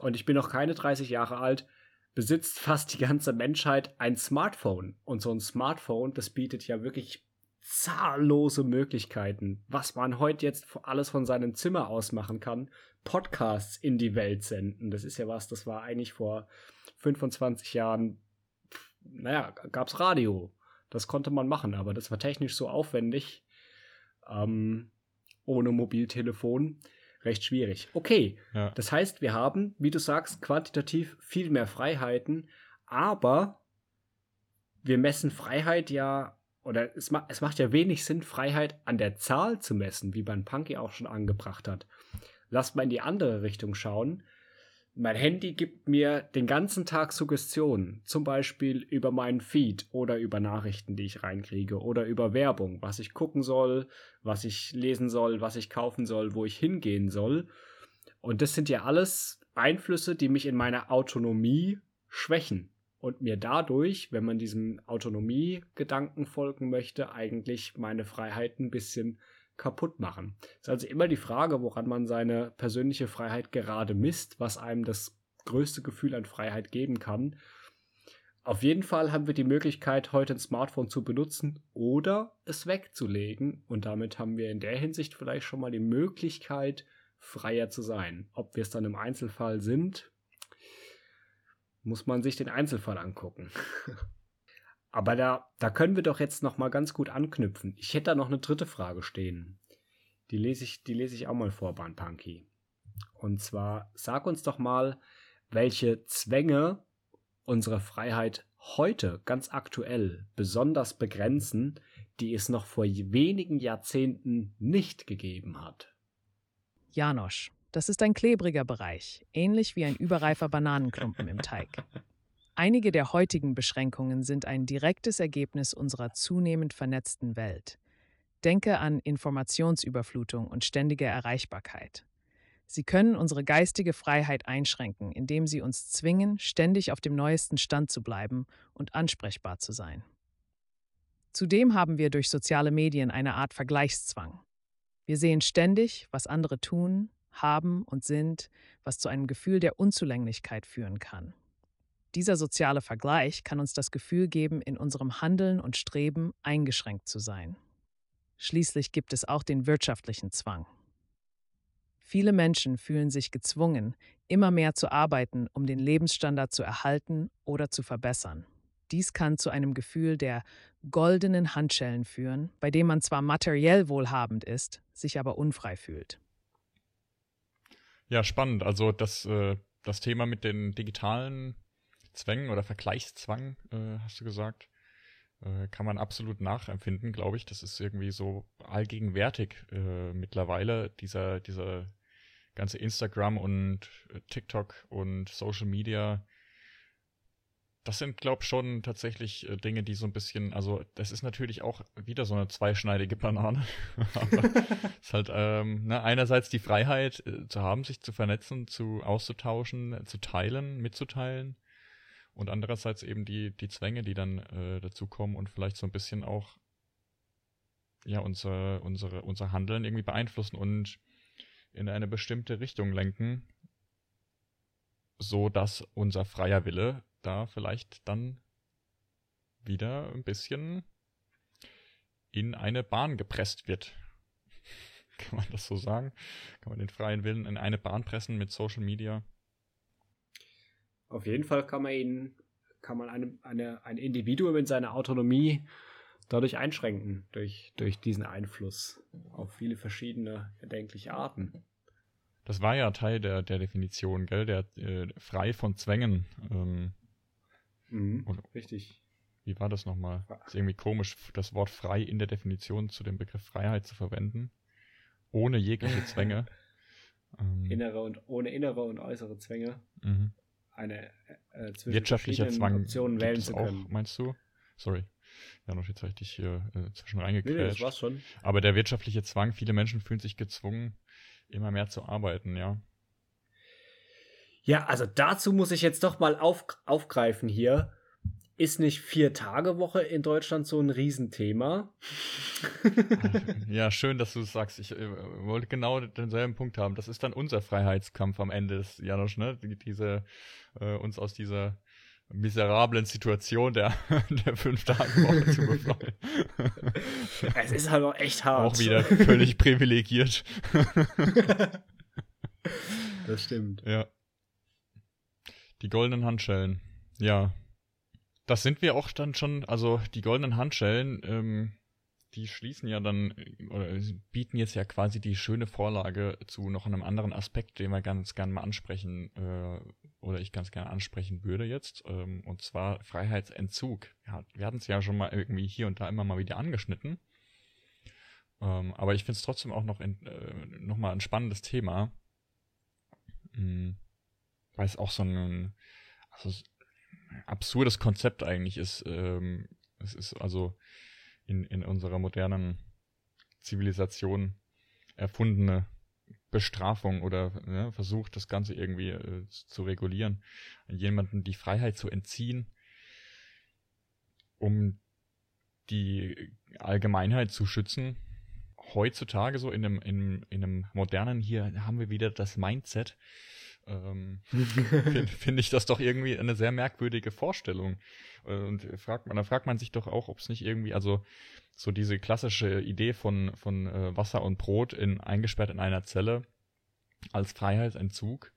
und ich bin noch keine 30 Jahre alt, besitzt fast die ganze Menschheit ein Smartphone. Und so ein Smartphone, das bietet ja wirklich zahllose Möglichkeiten, was man heute jetzt alles von seinem Zimmer aus machen kann. Podcasts in die Welt senden. Das ist ja was, das war eigentlich vor 25 Jahren, naja, gab's Radio. Das konnte man machen, aber das war technisch so aufwendig. Ähm, ohne Mobiltelefon recht schwierig. Okay, ja. das heißt, wir haben, wie du sagst, quantitativ viel mehr Freiheiten, aber wir messen Freiheit ja, oder es, ma es macht ja wenig Sinn, Freiheit an der Zahl zu messen, wie beim Punky auch schon angebracht hat. Lasst mal in die andere Richtung schauen. Mein Handy gibt mir den ganzen Tag Suggestionen, zum Beispiel über meinen Feed oder über Nachrichten, die ich reinkriege oder über Werbung, was ich gucken soll, was ich lesen soll, was ich kaufen soll, wo ich hingehen soll. Und das sind ja alles Einflüsse, die mich in meiner Autonomie schwächen und mir dadurch, wenn man diesem Autonomie-Gedanken folgen möchte, eigentlich meine Freiheit ein bisschen kaputt machen. Es ist also immer die Frage, woran man seine persönliche Freiheit gerade misst, was einem das größte Gefühl an Freiheit geben kann. Auf jeden Fall haben wir die Möglichkeit, heute ein Smartphone zu benutzen oder es wegzulegen. Und damit haben wir in der Hinsicht vielleicht schon mal die Möglichkeit, freier zu sein. Ob wir es dann im Einzelfall sind, muss man sich den Einzelfall angucken. Aber da, da können wir doch jetzt noch mal ganz gut anknüpfen. Ich hätte da noch eine dritte Frage stehen. Die lese ich, die lese ich auch mal vor, Bahnpunky. Und zwar, sag uns doch mal, welche Zwänge unsere Freiheit heute ganz aktuell besonders begrenzen, die es noch vor wenigen Jahrzehnten nicht gegeben hat. Janosch, das ist ein klebriger Bereich, ähnlich wie ein überreifer Bananenklumpen im Teig. Einige der heutigen Beschränkungen sind ein direktes Ergebnis unserer zunehmend vernetzten Welt. Denke an Informationsüberflutung und ständige Erreichbarkeit. Sie können unsere geistige Freiheit einschränken, indem sie uns zwingen, ständig auf dem neuesten Stand zu bleiben und ansprechbar zu sein. Zudem haben wir durch soziale Medien eine Art Vergleichszwang. Wir sehen ständig, was andere tun, haben und sind, was zu einem Gefühl der Unzulänglichkeit führen kann. Dieser soziale Vergleich kann uns das Gefühl geben, in unserem Handeln und Streben eingeschränkt zu sein. Schließlich gibt es auch den wirtschaftlichen Zwang. Viele Menschen fühlen sich gezwungen, immer mehr zu arbeiten, um den Lebensstandard zu erhalten oder zu verbessern. Dies kann zu einem Gefühl der goldenen Handschellen führen, bei dem man zwar materiell wohlhabend ist, sich aber unfrei fühlt. Ja, spannend. Also das, äh, das Thema mit den digitalen Zwängen oder Vergleichszwang, äh, hast du gesagt, äh, kann man absolut nachempfinden, glaube ich. Das ist irgendwie so allgegenwärtig äh, mittlerweile, dieser, dieser ganze Instagram und äh, TikTok und Social Media. Das sind, glaube ich, schon tatsächlich äh, Dinge, die so ein bisschen, also das ist natürlich auch wieder so eine zweischneidige Banane. Aber ist halt ähm, ne, einerseits die Freiheit äh, zu haben, sich zu vernetzen, zu auszutauschen, zu teilen, mitzuteilen und andererseits eben die, die Zwänge, die dann äh, dazukommen und vielleicht so ein bisschen auch ja, unser, unsere, unser Handeln irgendwie beeinflussen und in eine bestimmte Richtung lenken, so dass unser freier Wille da vielleicht dann wieder ein bisschen in eine Bahn gepresst wird. Kann man das so sagen? Kann man den freien Willen in eine Bahn pressen mit Social Media? Auf jeden Fall kann man ihn, kann man eine, eine, ein Individuum in seiner Autonomie dadurch einschränken, durch, durch diesen Einfluss auf viele verschiedene erdenkliche Arten. Das war ja Teil der, der Definition, gell? Der äh, frei von Zwängen. Ähm, mhm, richtig. Wie war das nochmal? Ist irgendwie komisch, das Wort frei in der Definition zu dem Begriff Freiheit zu verwenden. Ohne jegliche Zwänge. ähm, innere und ohne innere und äußere Zwänge. Mhm eine äh, zwischen wirtschaftlicher Zwang Optionen wählen zu können. Auch, meinst du? Sorry. Ja, noch jetzt habe ich dich hier äh, zwischen reingequetscht. Nee, das war's schon. Aber der wirtschaftliche Zwang, viele Menschen fühlen sich gezwungen, immer mehr zu arbeiten, ja. Ja, also dazu muss ich jetzt doch mal auf, aufgreifen hier ist nicht Vier-Tage-Woche in Deutschland so ein Riesenthema? ja, schön, dass du es sagst. Ich äh, wollte genau denselben Punkt haben. Das ist dann unser Freiheitskampf am Ende des Janosch, ne? Diese, äh, uns aus dieser miserablen Situation der, der fünf Tage Woche zu befreien. Es ist halt auch echt hart. Auch wieder völlig privilegiert. Das stimmt. Ja. Die goldenen Handschellen. Ja. Das sind wir auch dann schon, also die goldenen Handschellen, ähm, die schließen ja dann, oder bieten jetzt ja quasi die schöne Vorlage zu noch einem anderen Aspekt, den wir ganz gerne mal ansprechen, äh, oder ich ganz gerne ansprechen würde jetzt, ähm, und zwar Freiheitsentzug. Ja, wir hatten es ja schon mal irgendwie hier und da immer mal wieder angeschnitten. Ähm, aber ich finde es trotzdem auch noch, in, äh, noch mal ein spannendes Thema. Mhm. Weil es auch so ein, also absurdes Konzept eigentlich ist. Ähm, es ist also in, in unserer modernen Zivilisation erfundene Bestrafung oder ja, versucht, das Ganze irgendwie äh, zu regulieren, jemanden die Freiheit zu entziehen, um die Allgemeinheit zu schützen. Heutzutage so in einem, in, in einem modernen, hier haben wir wieder das Mindset, ähm, finde find ich das doch irgendwie eine sehr merkwürdige Vorstellung. Und fragt man, da fragt man sich doch auch, ob es nicht irgendwie, also so diese klassische Idee von, von äh, Wasser und Brot in, eingesperrt in einer Zelle als Freiheitsentzug,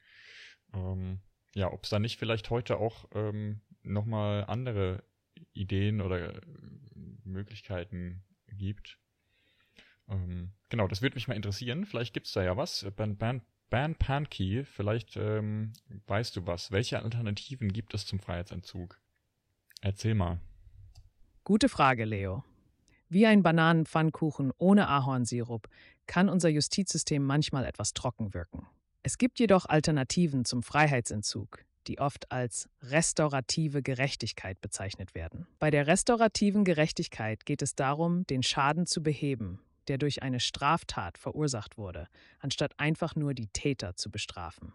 ähm, ja, ob es da nicht vielleicht heute auch ähm, nochmal andere Ideen oder äh, Möglichkeiten gibt. Ähm, genau, das würde mich mal interessieren. Vielleicht gibt's da ja was. Ben, ben, Ben Pankey, vielleicht ähm, weißt du was. Welche Alternativen gibt es zum Freiheitsentzug? Erzähl mal. Gute Frage, Leo. Wie ein Bananenpfannkuchen ohne Ahornsirup kann unser Justizsystem manchmal etwas trocken wirken. Es gibt jedoch Alternativen zum Freiheitsentzug, die oft als restaurative Gerechtigkeit bezeichnet werden. Bei der restaurativen Gerechtigkeit geht es darum, den Schaden zu beheben, der durch eine Straftat verursacht wurde, anstatt einfach nur die Täter zu bestrafen.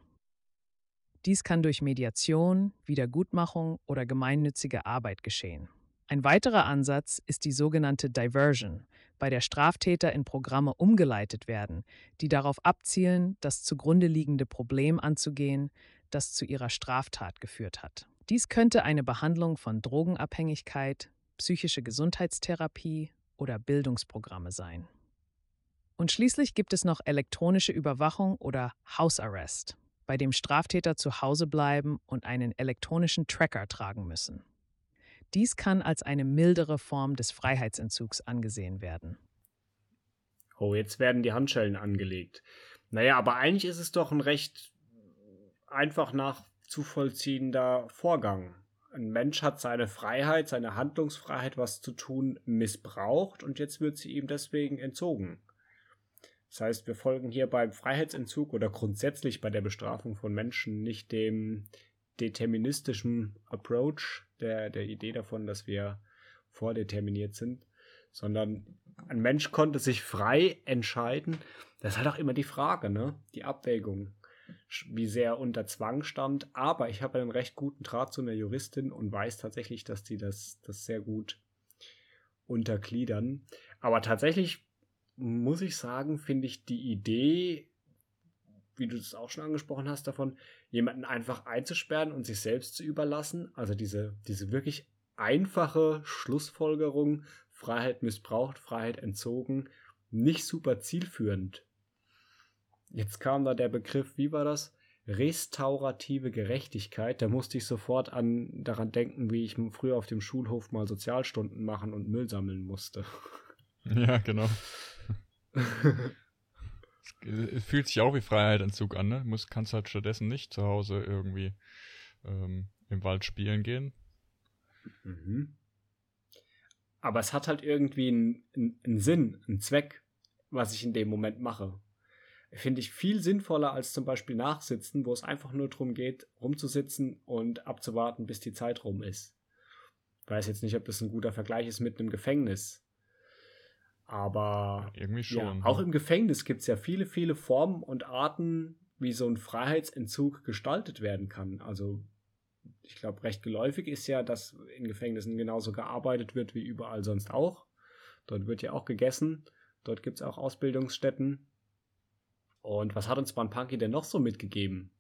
Dies kann durch Mediation, Wiedergutmachung oder gemeinnützige Arbeit geschehen. Ein weiterer Ansatz ist die sogenannte Diversion, bei der Straftäter in Programme umgeleitet werden, die darauf abzielen, das zugrunde liegende Problem anzugehen, das zu ihrer Straftat geführt hat. Dies könnte eine Behandlung von Drogenabhängigkeit, psychische Gesundheitstherapie oder Bildungsprogramme sein. Und schließlich gibt es noch elektronische Überwachung oder House Arrest, bei dem Straftäter zu Hause bleiben und einen elektronischen Tracker tragen müssen. Dies kann als eine mildere Form des Freiheitsentzugs angesehen werden. Oh, jetzt werden die Handschellen angelegt. Naja, aber eigentlich ist es doch ein recht einfach nachzuvollziehender Vorgang. Ein Mensch hat seine Freiheit, seine Handlungsfreiheit, was zu tun, missbraucht und jetzt wird sie ihm deswegen entzogen. Das heißt, wir folgen hier beim Freiheitsentzug oder grundsätzlich bei der Bestrafung von Menschen nicht dem deterministischen Approach, der, der Idee davon, dass wir vordeterminiert sind, sondern ein Mensch konnte sich frei entscheiden. Das ist halt auch immer die Frage, ne? Die Abwägung, wie sehr unter Zwang stand. Aber ich habe einen recht guten Draht zu einer Juristin und weiß tatsächlich, dass die das, das sehr gut untergliedern. Aber tatsächlich muss ich sagen, finde ich die Idee, wie du es auch schon angesprochen hast, davon, jemanden einfach einzusperren und sich selbst zu überlassen, also diese, diese wirklich einfache Schlussfolgerung, Freiheit missbraucht, Freiheit entzogen, nicht super zielführend. Jetzt kam da der Begriff, wie war das? Restaurative Gerechtigkeit. Da musste ich sofort an daran denken, wie ich früher auf dem Schulhof mal Sozialstunden machen und Müll sammeln musste. Ja, genau. Es fühlt sich auch wie Freiheitsentzug an, ne? Muss, kannst halt stattdessen nicht zu Hause irgendwie ähm, im Wald spielen gehen. Mhm. Aber es hat halt irgendwie einen, einen Sinn, einen Zweck, was ich in dem Moment mache. Finde ich viel sinnvoller als zum Beispiel Nachsitzen, wo es einfach nur darum geht, rumzusitzen und abzuwarten, bis die Zeit rum ist. Ich weiß jetzt nicht, ob das ein guter Vergleich ist mit einem Gefängnis. Aber irgendwie schon. Ja, auch im Gefängnis gibt es ja viele, viele Formen und Arten, wie so ein Freiheitsentzug gestaltet werden kann. Also ich glaube, recht geläufig ist ja, dass in Gefängnissen genauso gearbeitet wird wie überall sonst auch. Dort wird ja auch gegessen. Dort gibt es auch Ausbildungsstätten. Und was hat uns Banpanki denn noch so mitgegeben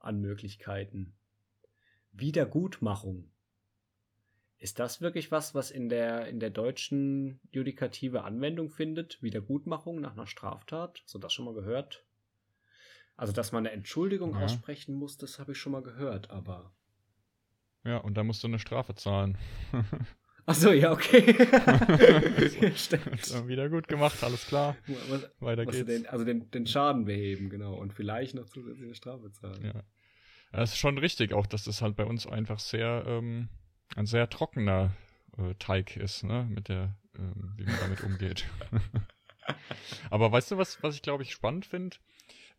an Möglichkeiten? Wiedergutmachung. Ist das wirklich was, was in der, in der deutschen Judikative Anwendung findet? Wiedergutmachung nach einer Straftat? Hast du das schon mal gehört? Also, dass man eine Entschuldigung ja. aussprechen muss, das habe ich schon mal gehört, aber. Ja, und da musst du eine Strafe zahlen. Achso, ja, okay. Stimmt. Wieder gut gemacht, alles klar. Was, Weiter geht's. Den, also den, den Schaden beheben, genau. Und vielleicht noch zusätzliche Strafe zahlen. Ja. Es ist schon richtig auch, dass das halt bei uns einfach sehr ähm, ein sehr trockener äh, Teig ist, ne? Mit der, ähm, wie man damit umgeht. Aber weißt du, was, was ich glaube ich spannend finde?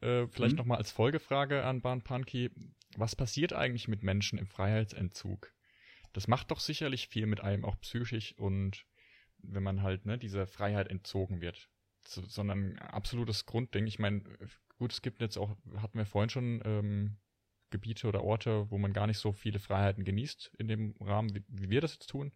Äh, vielleicht mhm. nochmal als Folgefrage an Bahn Punky. Was passiert eigentlich mit Menschen im Freiheitsentzug? Das macht doch sicherlich viel mit einem, auch psychisch und wenn man halt, ne, dieser Freiheit entzogen wird. So, sondern absolutes Grundding. Ich meine, gut, es gibt jetzt auch, hatten wir vorhin schon ähm, Gebiete oder Orte, wo man gar nicht so viele Freiheiten genießt in dem Rahmen, wie, wie wir das jetzt tun.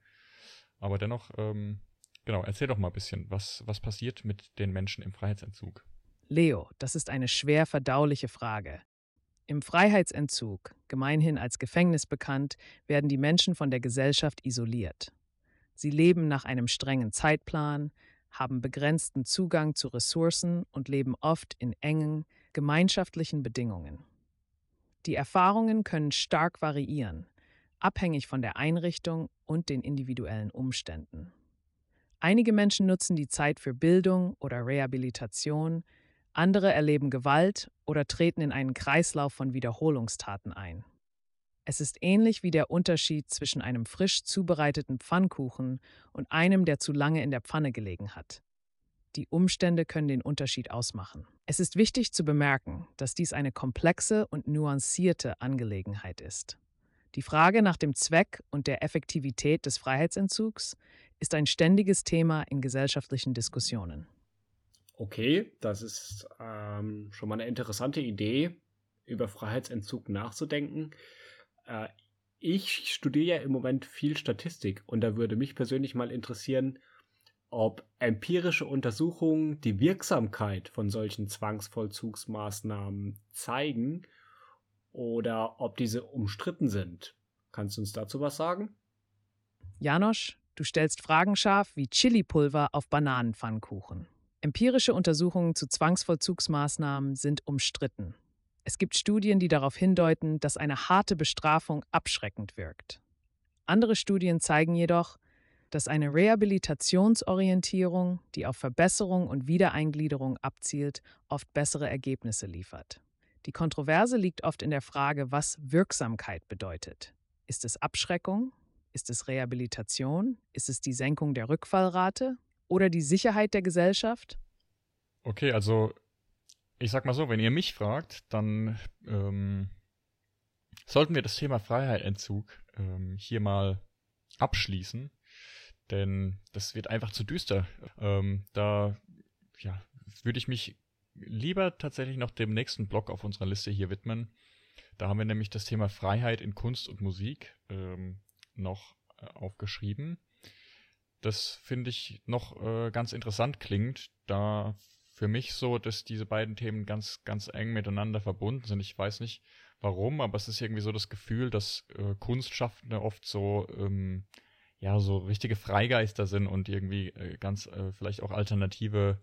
Aber dennoch, ähm, genau, erzähl doch mal ein bisschen, was, was passiert mit den Menschen im Freiheitsentzug? Leo, das ist eine schwer verdauliche Frage. Im Freiheitsentzug, gemeinhin als Gefängnis bekannt, werden die Menschen von der Gesellschaft isoliert. Sie leben nach einem strengen Zeitplan, haben begrenzten Zugang zu Ressourcen und leben oft in engen, gemeinschaftlichen Bedingungen. Die Erfahrungen können stark variieren, abhängig von der Einrichtung und den individuellen Umständen. Einige Menschen nutzen die Zeit für Bildung oder Rehabilitation, andere erleben Gewalt oder treten in einen Kreislauf von Wiederholungstaten ein. Es ist ähnlich wie der Unterschied zwischen einem frisch zubereiteten Pfannkuchen und einem, der zu lange in der Pfanne gelegen hat. Die Umstände können den Unterschied ausmachen. Es ist wichtig zu bemerken, dass dies eine komplexe und nuancierte Angelegenheit ist. Die Frage nach dem Zweck und der Effektivität des Freiheitsentzugs ist ein ständiges Thema in gesellschaftlichen Diskussionen. Okay, das ist ähm, schon mal eine interessante Idee, über Freiheitsentzug nachzudenken. Äh, ich studiere ja im Moment viel Statistik und da würde mich persönlich mal interessieren, ob empirische Untersuchungen die Wirksamkeit von solchen Zwangsvollzugsmaßnahmen zeigen oder ob diese umstritten sind. Kannst du uns dazu was sagen? Janosch, du stellst Fragen scharf wie Chilipulver auf Bananenpfannkuchen. Empirische Untersuchungen zu Zwangsvollzugsmaßnahmen sind umstritten. Es gibt Studien, die darauf hindeuten, dass eine harte Bestrafung abschreckend wirkt. Andere Studien zeigen jedoch, dass eine Rehabilitationsorientierung, die auf Verbesserung und Wiedereingliederung abzielt, oft bessere Ergebnisse liefert. Die Kontroverse liegt oft in der Frage, was Wirksamkeit bedeutet. Ist es Abschreckung? Ist es Rehabilitation? Ist es die Senkung der Rückfallrate? Oder die Sicherheit der Gesellschaft? Okay, also ich sag mal so, wenn ihr mich fragt, dann ähm, sollten wir das Thema Freiheitsentzug ähm, hier mal abschließen denn das wird einfach zu düster. Ähm, da ja, würde ich mich lieber tatsächlich noch dem nächsten Block auf unserer Liste hier widmen. Da haben wir nämlich das Thema Freiheit in Kunst und Musik ähm, noch äh, aufgeschrieben. Das finde ich noch äh, ganz interessant klingt, da für mich so, dass diese beiden Themen ganz, ganz eng miteinander verbunden sind. Ich weiß nicht warum, aber es ist irgendwie so das Gefühl, dass äh, Kunstschaffende oft so ähm, ja so richtige Freigeister sind und irgendwie äh, ganz äh, vielleicht auch alternative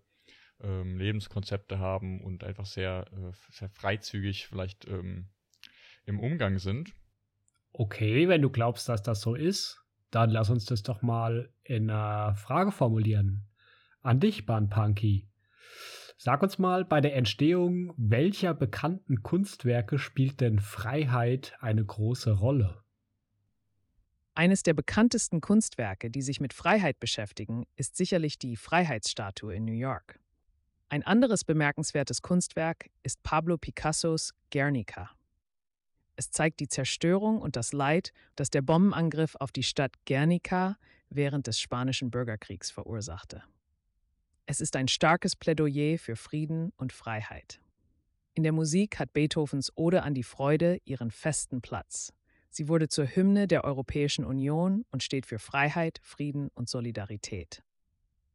ähm, Lebenskonzepte haben und einfach sehr, äh, sehr freizügig vielleicht ähm, im Umgang sind. Okay, wenn du glaubst, dass das so ist, dann lass uns das doch mal in einer Frage formulieren. An dich, Banpunky. Sag uns mal, bei der Entstehung welcher bekannten Kunstwerke spielt denn Freiheit eine große Rolle? Eines der bekanntesten Kunstwerke, die sich mit Freiheit beschäftigen, ist sicherlich die Freiheitsstatue in New York. Ein anderes bemerkenswertes Kunstwerk ist Pablo Picassos Guernica. Es zeigt die Zerstörung und das Leid, das der Bombenangriff auf die Stadt Guernica während des Spanischen Bürgerkriegs verursachte. Es ist ein starkes Plädoyer für Frieden und Freiheit. In der Musik hat Beethovens Ode an die Freude ihren festen Platz. Sie wurde zur Hymne der Europäischen Union und steht für Freiheit, Frieden und Solidarität.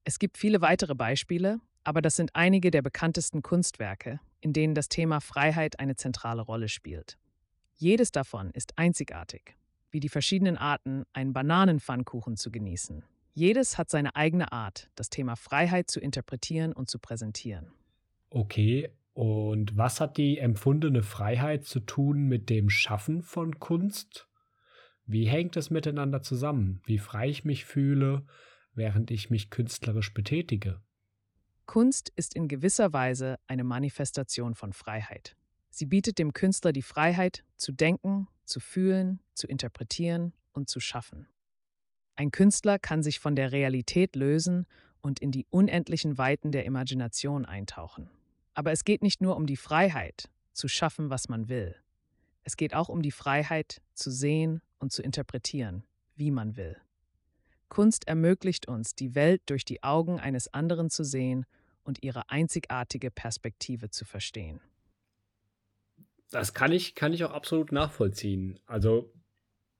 Es gibt viele weitere Beispiele, aber das sind einige der bekanntesten Kunstwerke, in denen das Thema Freiheit eine zentrale Rolle spielt. Jedes davon ist einzigartig, wie die verschiedenen Arten, einen Bananenpfannkuchen zu genießen. Jedes hat seine eigene Art, das Thema Freiheit zu interpretieren und zu präsentieren. Okay, und was hat die empfundene Freiheit zu tun mit dem Schaffen von Kunst? Wie hängt es miteinander zusammen? Wie frei ich mich fühle, während ich mich künstlerisch betätige? Kunst ist in gewisser Weise eine Manifestation von Freiheit. Sie bietet dem Künstler die Freiheit, zu denken, zu fühlen, zu interpretieren und zu schaffen. Ein Künstler kann sich von der Realität lösen und in die unendlichen Weiten der Imagination eintauchen. Aber es geht nicht nur um die Freiheit, zu schaffen, was man will. Es geht auch um die Freiheit, zu sehen und zu interpretieren, wie man will. Kunst ermöglicht uns, die Welt durch die Augen eines anderen zu sehen und ihre einzigartige Perspektive zu verstehen. Das kann ich, kann ich auch absolut nachvollziehen. Also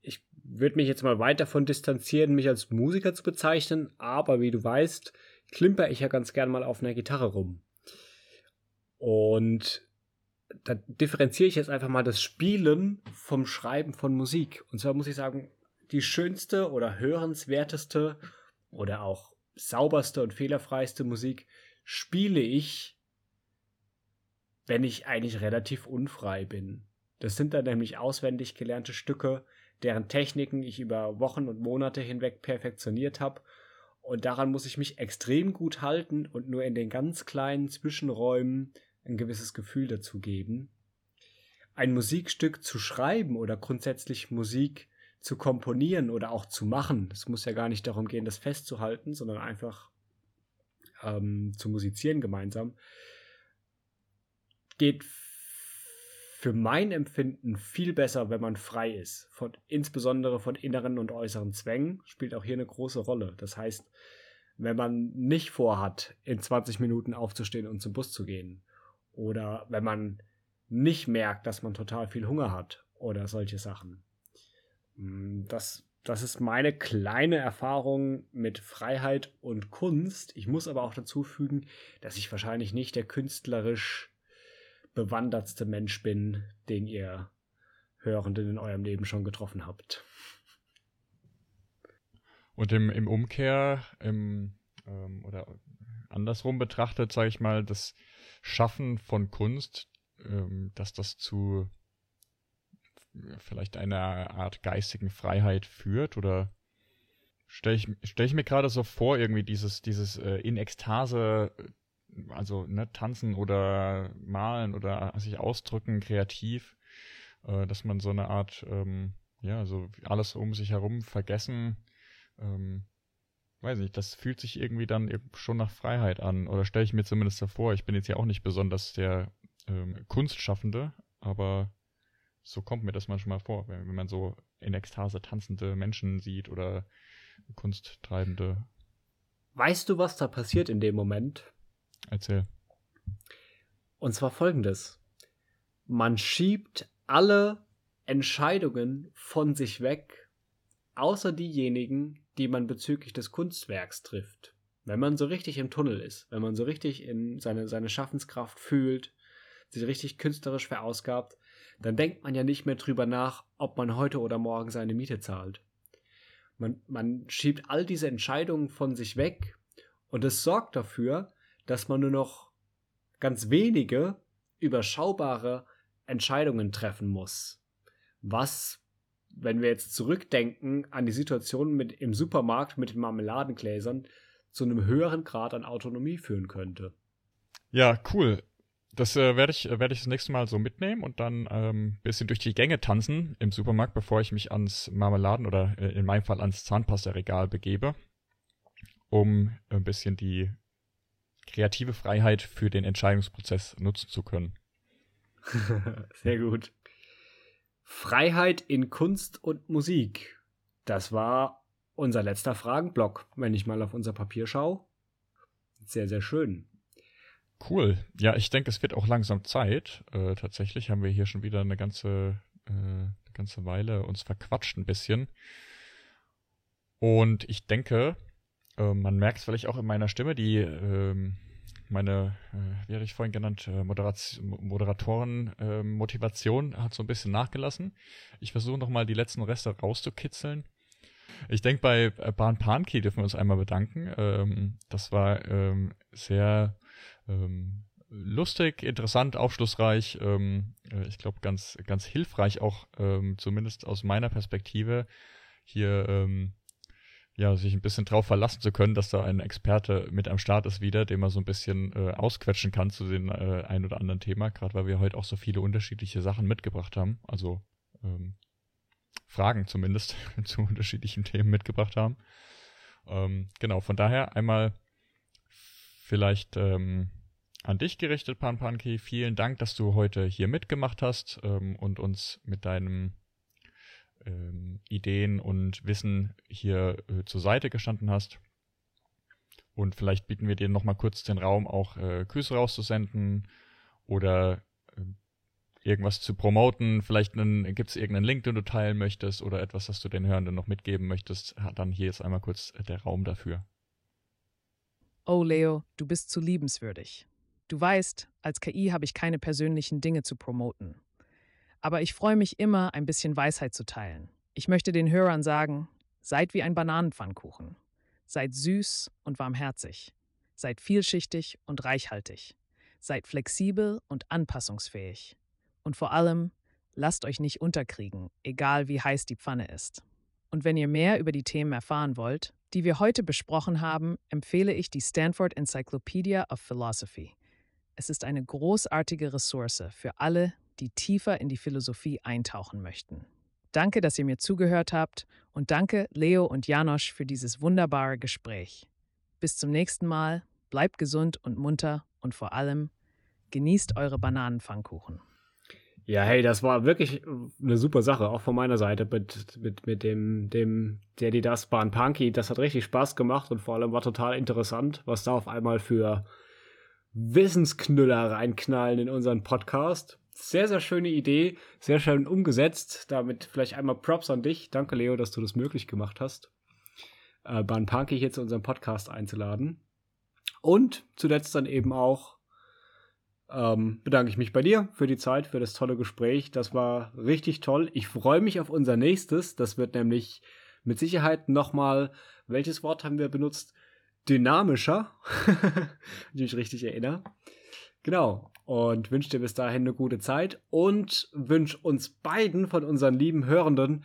ich würde mich jetzt mal weit davon distanzieren, mich als Musiker zu bezeichnen, aber wie du weißt, klimper ich ja ganz gern mal auf einer Gitarre rum. Und da differenziere ich jetzt einfach mal das Spielen vom Schreiben von Musik. Und zwar muss ich sagen, die schönste oder hörenswerteste oder auch sauberste und fehlerfreiste Musik spiele ich, wenn ich eigentlich relativ unfrei bin. Das sind dann nämlich auswendig gelernte Stücke, deren Techniken ich über Wochen und Monate hinweg perfektioniert habe. Und daran muss ich mich extrem gut halten und nur in den ganz kleinen Zwischenräumen ein gewisses Gefühl dazu geben. Ein Musikstück zu schreiben oder grundsätzlich Musik zu komponieren oder auch zu machen, es muss ja gar nicht darum gehen, das festzuhalten, sondern einfach ähm, zu musizieren gemeinsam, geht für mein Empfinden viel besser, wenn man frei ist. Von, insbesondere von inneren und äußeren Zwängen spielt auch hier eine große Rolle. Das heißt, wenn man nicht vorhat, in 20 Minuten aufzustehen und zum Bus zu gehen, oder wenn man nicht merkt, dass man total viel Hunger hat oder solche Sachen. Mm, das, das ist meine kleine Erfahrung mit Freiheit und Kunst. Ich muss aber auch dazu fügen, dass ich wahrscheinlich nicht der künstlerisch bewandertste Mensch bin, den ihr Hörenden in eurem Leben schon getroffen habt. Und im, im Umkehr, im, ähm, oder andersrum betrachtet, sage ich mal, das Schaffen von Kunst, ähm, dass das zu vielleicht einer Art geistigen Freiheit führt? Oder stelle ich, stell ich mir gerade so vor, irgendwie dieses, dieses äh, in Ekstase also ne, tanzen oder malen oder sich ausdrücken, kreativ, äh, dass man so eine Art, ähm, ja, so alles um sich herum vergessen, ähm, weiß nicht, das fühlt sich irgendwie dann schon nach Freiheit an. Oder stelle ich mir zumindest davor, ich bin jetzt ja auch nicht besonders der ähm, Kunstschaffende, aber so kommt mir das manchmal vor, wenn, wenn man so in Ekstase tanzende Menschen sieht oder Kunsttreibende. Weißt du, was da passiert in dem Moment? Erzähl. Und zwar folgendes. Man schiebt alle Entscheidungen von sich weg, außer diejenigen, die man bezüglich des Kunstwerks trifft. Wenn man so richtig im Tunnel ist, wenn man so richtig in seine, seine Schaffenskraft fühlt, sich richtig künstlerisch verausgabt, dann denkt man ja nicht mehr drüber nach, ob man heute oder morgen seine Miete zahlt. Man, man schiebt all diese Entscheidungen von sich weg und es sorgt dafür, dass man nur noch ganz wenige überschaubare Entscheidungen treffen muss. Was, wenn wir jetzt zurückdenken an die Situation mit, im Supermarkt mit den Marmeladengläsern, zu einem höheren Grad an Autonomie führen könnte. Ja, cool. Das äh, werde ich, werd ich das nächste Mal so mitnehmen und dann ähm, bisschen durch die Gänge tanzen im Supermarkt, bevor ich mich ans Marmeladen oder äh, in meinem Fall ans Zahnpasta-Regal begebe, um ein bisschen die kreative Freiheit für den Entscheidungsprozess nutzen zu können. Sehr gut. Freiheit in Kunst und Musik. Das war unser letzter Fragenblock, wenn ich mal auf unser Papier schaue. Sehr, sehr schön. Cool. Ja, ich denke, es wird auch langsam Zeit. Äh, tatsächlich haben wir hier schon wieder eine ganze, äh, eine ganze Weile uns verquatscht ein bisschen. Und ich denke, äh, man merkt es vielleicht auch in meiner Stimme, die, ähm, meine, äh, wie hatte ich vorhin genannt, äh, Moderatoren-Motivation ähm, hat so ein bisschen nachgelassen. Ich versuche nochmal die letzten Reste rauszukitzeln. Ich denke, bei äh, Bahn Panki dürfen wir uns einmal bedanken. Ähm, das war ähm, sehr lustig, interessant, aufschlussreich. Äh, ich glaube, ganz, ganz hilfreich auch, zumindest aus meiner Perspektive, hier ja, sich ein bisschen drauf verlassen zu können, dass da ein Experte mit am Start ist wieder, den man so ein bisschen äh, ausquetschen kann zu dem äh, ein oder anderen Thema, gerade weil wir heute auch so viele unterschiedliche Sachen mitgebracht haben, also ähm, Fragen zumindest zu unterschiedlichen Themen mitgebracht haben. Ähm, genau, von daher einmal vielleicht ähm, an dich gerichtet, Pan Panki. Vielen Dank, dass du heute hier mitgemacht hast ähm, und uns mit deinem ähm, Ideen und Wissen hier äh, zur Seite gestanden hast. Und vielleicht bieten wir dir nochmal kurz den Raum, auch äh, Grüße rauszusenden oder äh, irgendwas zu promoten. Vielleicht gibt es irgendeinen Link, den du teilen möchtest oder etwas, was du den Hörenden noch mitgeben möchtest. Dann hier ist einmal kurz äh, der Raum dafür. Oh, Leo, du bist zu liebenswürdig. Du weißt, als KI habe ich keine persönlichen Dinge zu promoten. Aber ich freue mich immer, ein bisschen Weisheit zu teilen. Ich möchte den Hörern sagen, seid wie ein Bananenpfannkuchen. Seid süß und warmherzig. Seid vielschichtig und reichhaltig. Seid flexibel und anpassungsfähig. Und vor allem, lasst euch nicht unterkriegen, egal wie heiß die Pfanne ist. Und wenn ihr mehr über die Themen erfahren wollt, die wir heute besprochen haben, empfehle ich die Stanford Encyclopedia of Philosophy. Es ist eine großartige Ressource für alle, die tiefer in die Philosophie eintauchen möchten. Danke, dass ihr mir zugehört habt und danke Leo und Janosch für dieses wunderbare Gespräch. Bis zum nächsten Mal, bleibt gesund und munter und vor allem genießt eure Bananenpfannkuchen. Ja, hey, das war wirklich eine super Sache, auch von meiner Seite mit, mit, mit dem, dem, die das Bahn Punky. Das hat richtig Spaß gemacht und vor allem war total interessant, was da auf einmal für Wissensknüller reinknallen in unseren Podcast sehr, sehr schöne Idee, sehr schön umgesetzt. Damit vielleicht einmal Props an dich. Danke, Leo, dass du das möglich gemacht hast, äh, Ban Punky hier zu unserem Podcast einzuladen. Und zuletzt dann eben auch ähm, bedanke ich mich bei dir für die Zeit, für das tolle Gespräch. Das war richtig toll. Ich freue mich auf unser nächstes. Das wird nämlich mit Sicherheit nochmal, welches Wort haben wir benutzt? Dynamischer, wenn ich mich richtig erinnere. Genau und wünsche dir bis dahin eine gute Zeit und wünsche uns beiden von unseren lieben Hörenden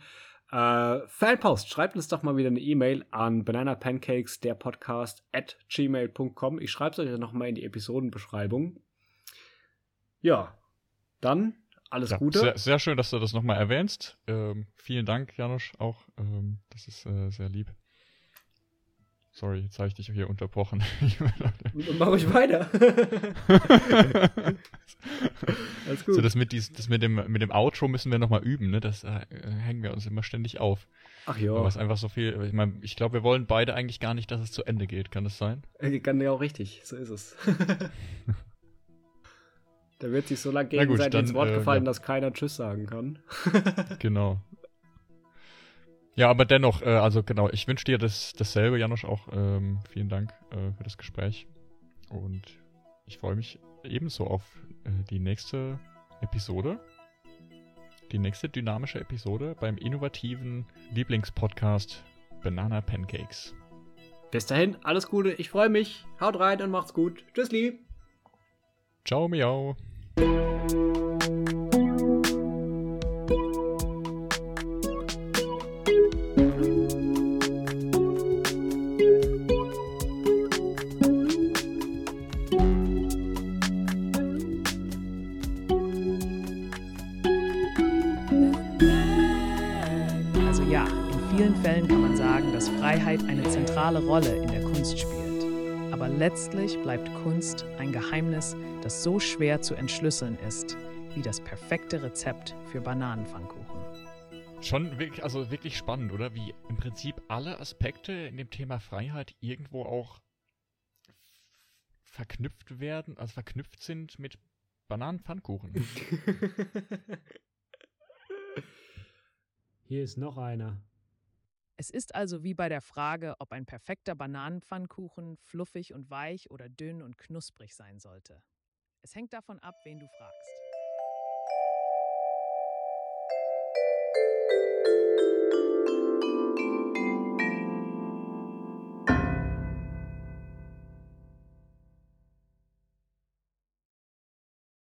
äh, Fanpost. Schreibt uns doch mal wieder eine E-Mail an bananapancakes, der Podcast at gmail.com. Ich schreibe es euch noch mal in die Episodenbeschreibung. Ja, dann alles ja, Gute. Sehr, sehr, schön, dass du das nochmal erwähnst. Ähm, vielen Dank, Janusz, auch. Ähm, das ist äh, sehr lieb. Sorry, jetzt habe ich dich hier unterbrochen. Mach ich weiter. Alles gut. So, das mit, dies, das mit, dem, mit dem Outro müssen wir nochmal üben, ne? Das äh, hängen wir uns immer ständig auf. Ach ja. Was einfach so viel. Ich meine, ich glaube, wir wollen beide eigentlich gar nicht, dass es zu Ende geht. Kann das sein? Äh, kann ja auch richtig. So ist es. da wird sich so lange gegenseitig ins Wort äh, gefallen, ja. dass keiner Tschüss sagen kann. genau. Ja, aber dennoch, äh, also genau, ich wünsche dir das, dasselbe, Janusz, auch ähm, vielen Dank äh, für das Gespräch. Und ich freue mich ebenso auf äh, die nächste Episode. Die nächste dynamische Episode beim innovativen Lieblingspodcast Banana Pancakes. Bis dahin, alles Gute, ich freue mich. Haut rein und macht's gut. Tschüss, lieb. Ciao, miau. Zentrale Rolle in der Kunst spielt. Aber letztlich bleibt Kunst ein Geheimnis, das so schwer zu entschlüsseln ist, wie das perfekte Rezept für Bananenpfannkuchen. Schon wirklich, also wirklich spannend, oder? Wie im Prinzip alle Aspekte in dem Thema Freiheit irgendwo auch verknüpft werden, also verknüpft sind mit Bananenpfannkuchen. Hier ist noch einer. Es ist also wie bei der Frage, ob ein perfekter Bananenpfannkuchen fluffig und weich oder dünn und knusprig sein sollte. Es hängt davon ab, wen du fragst.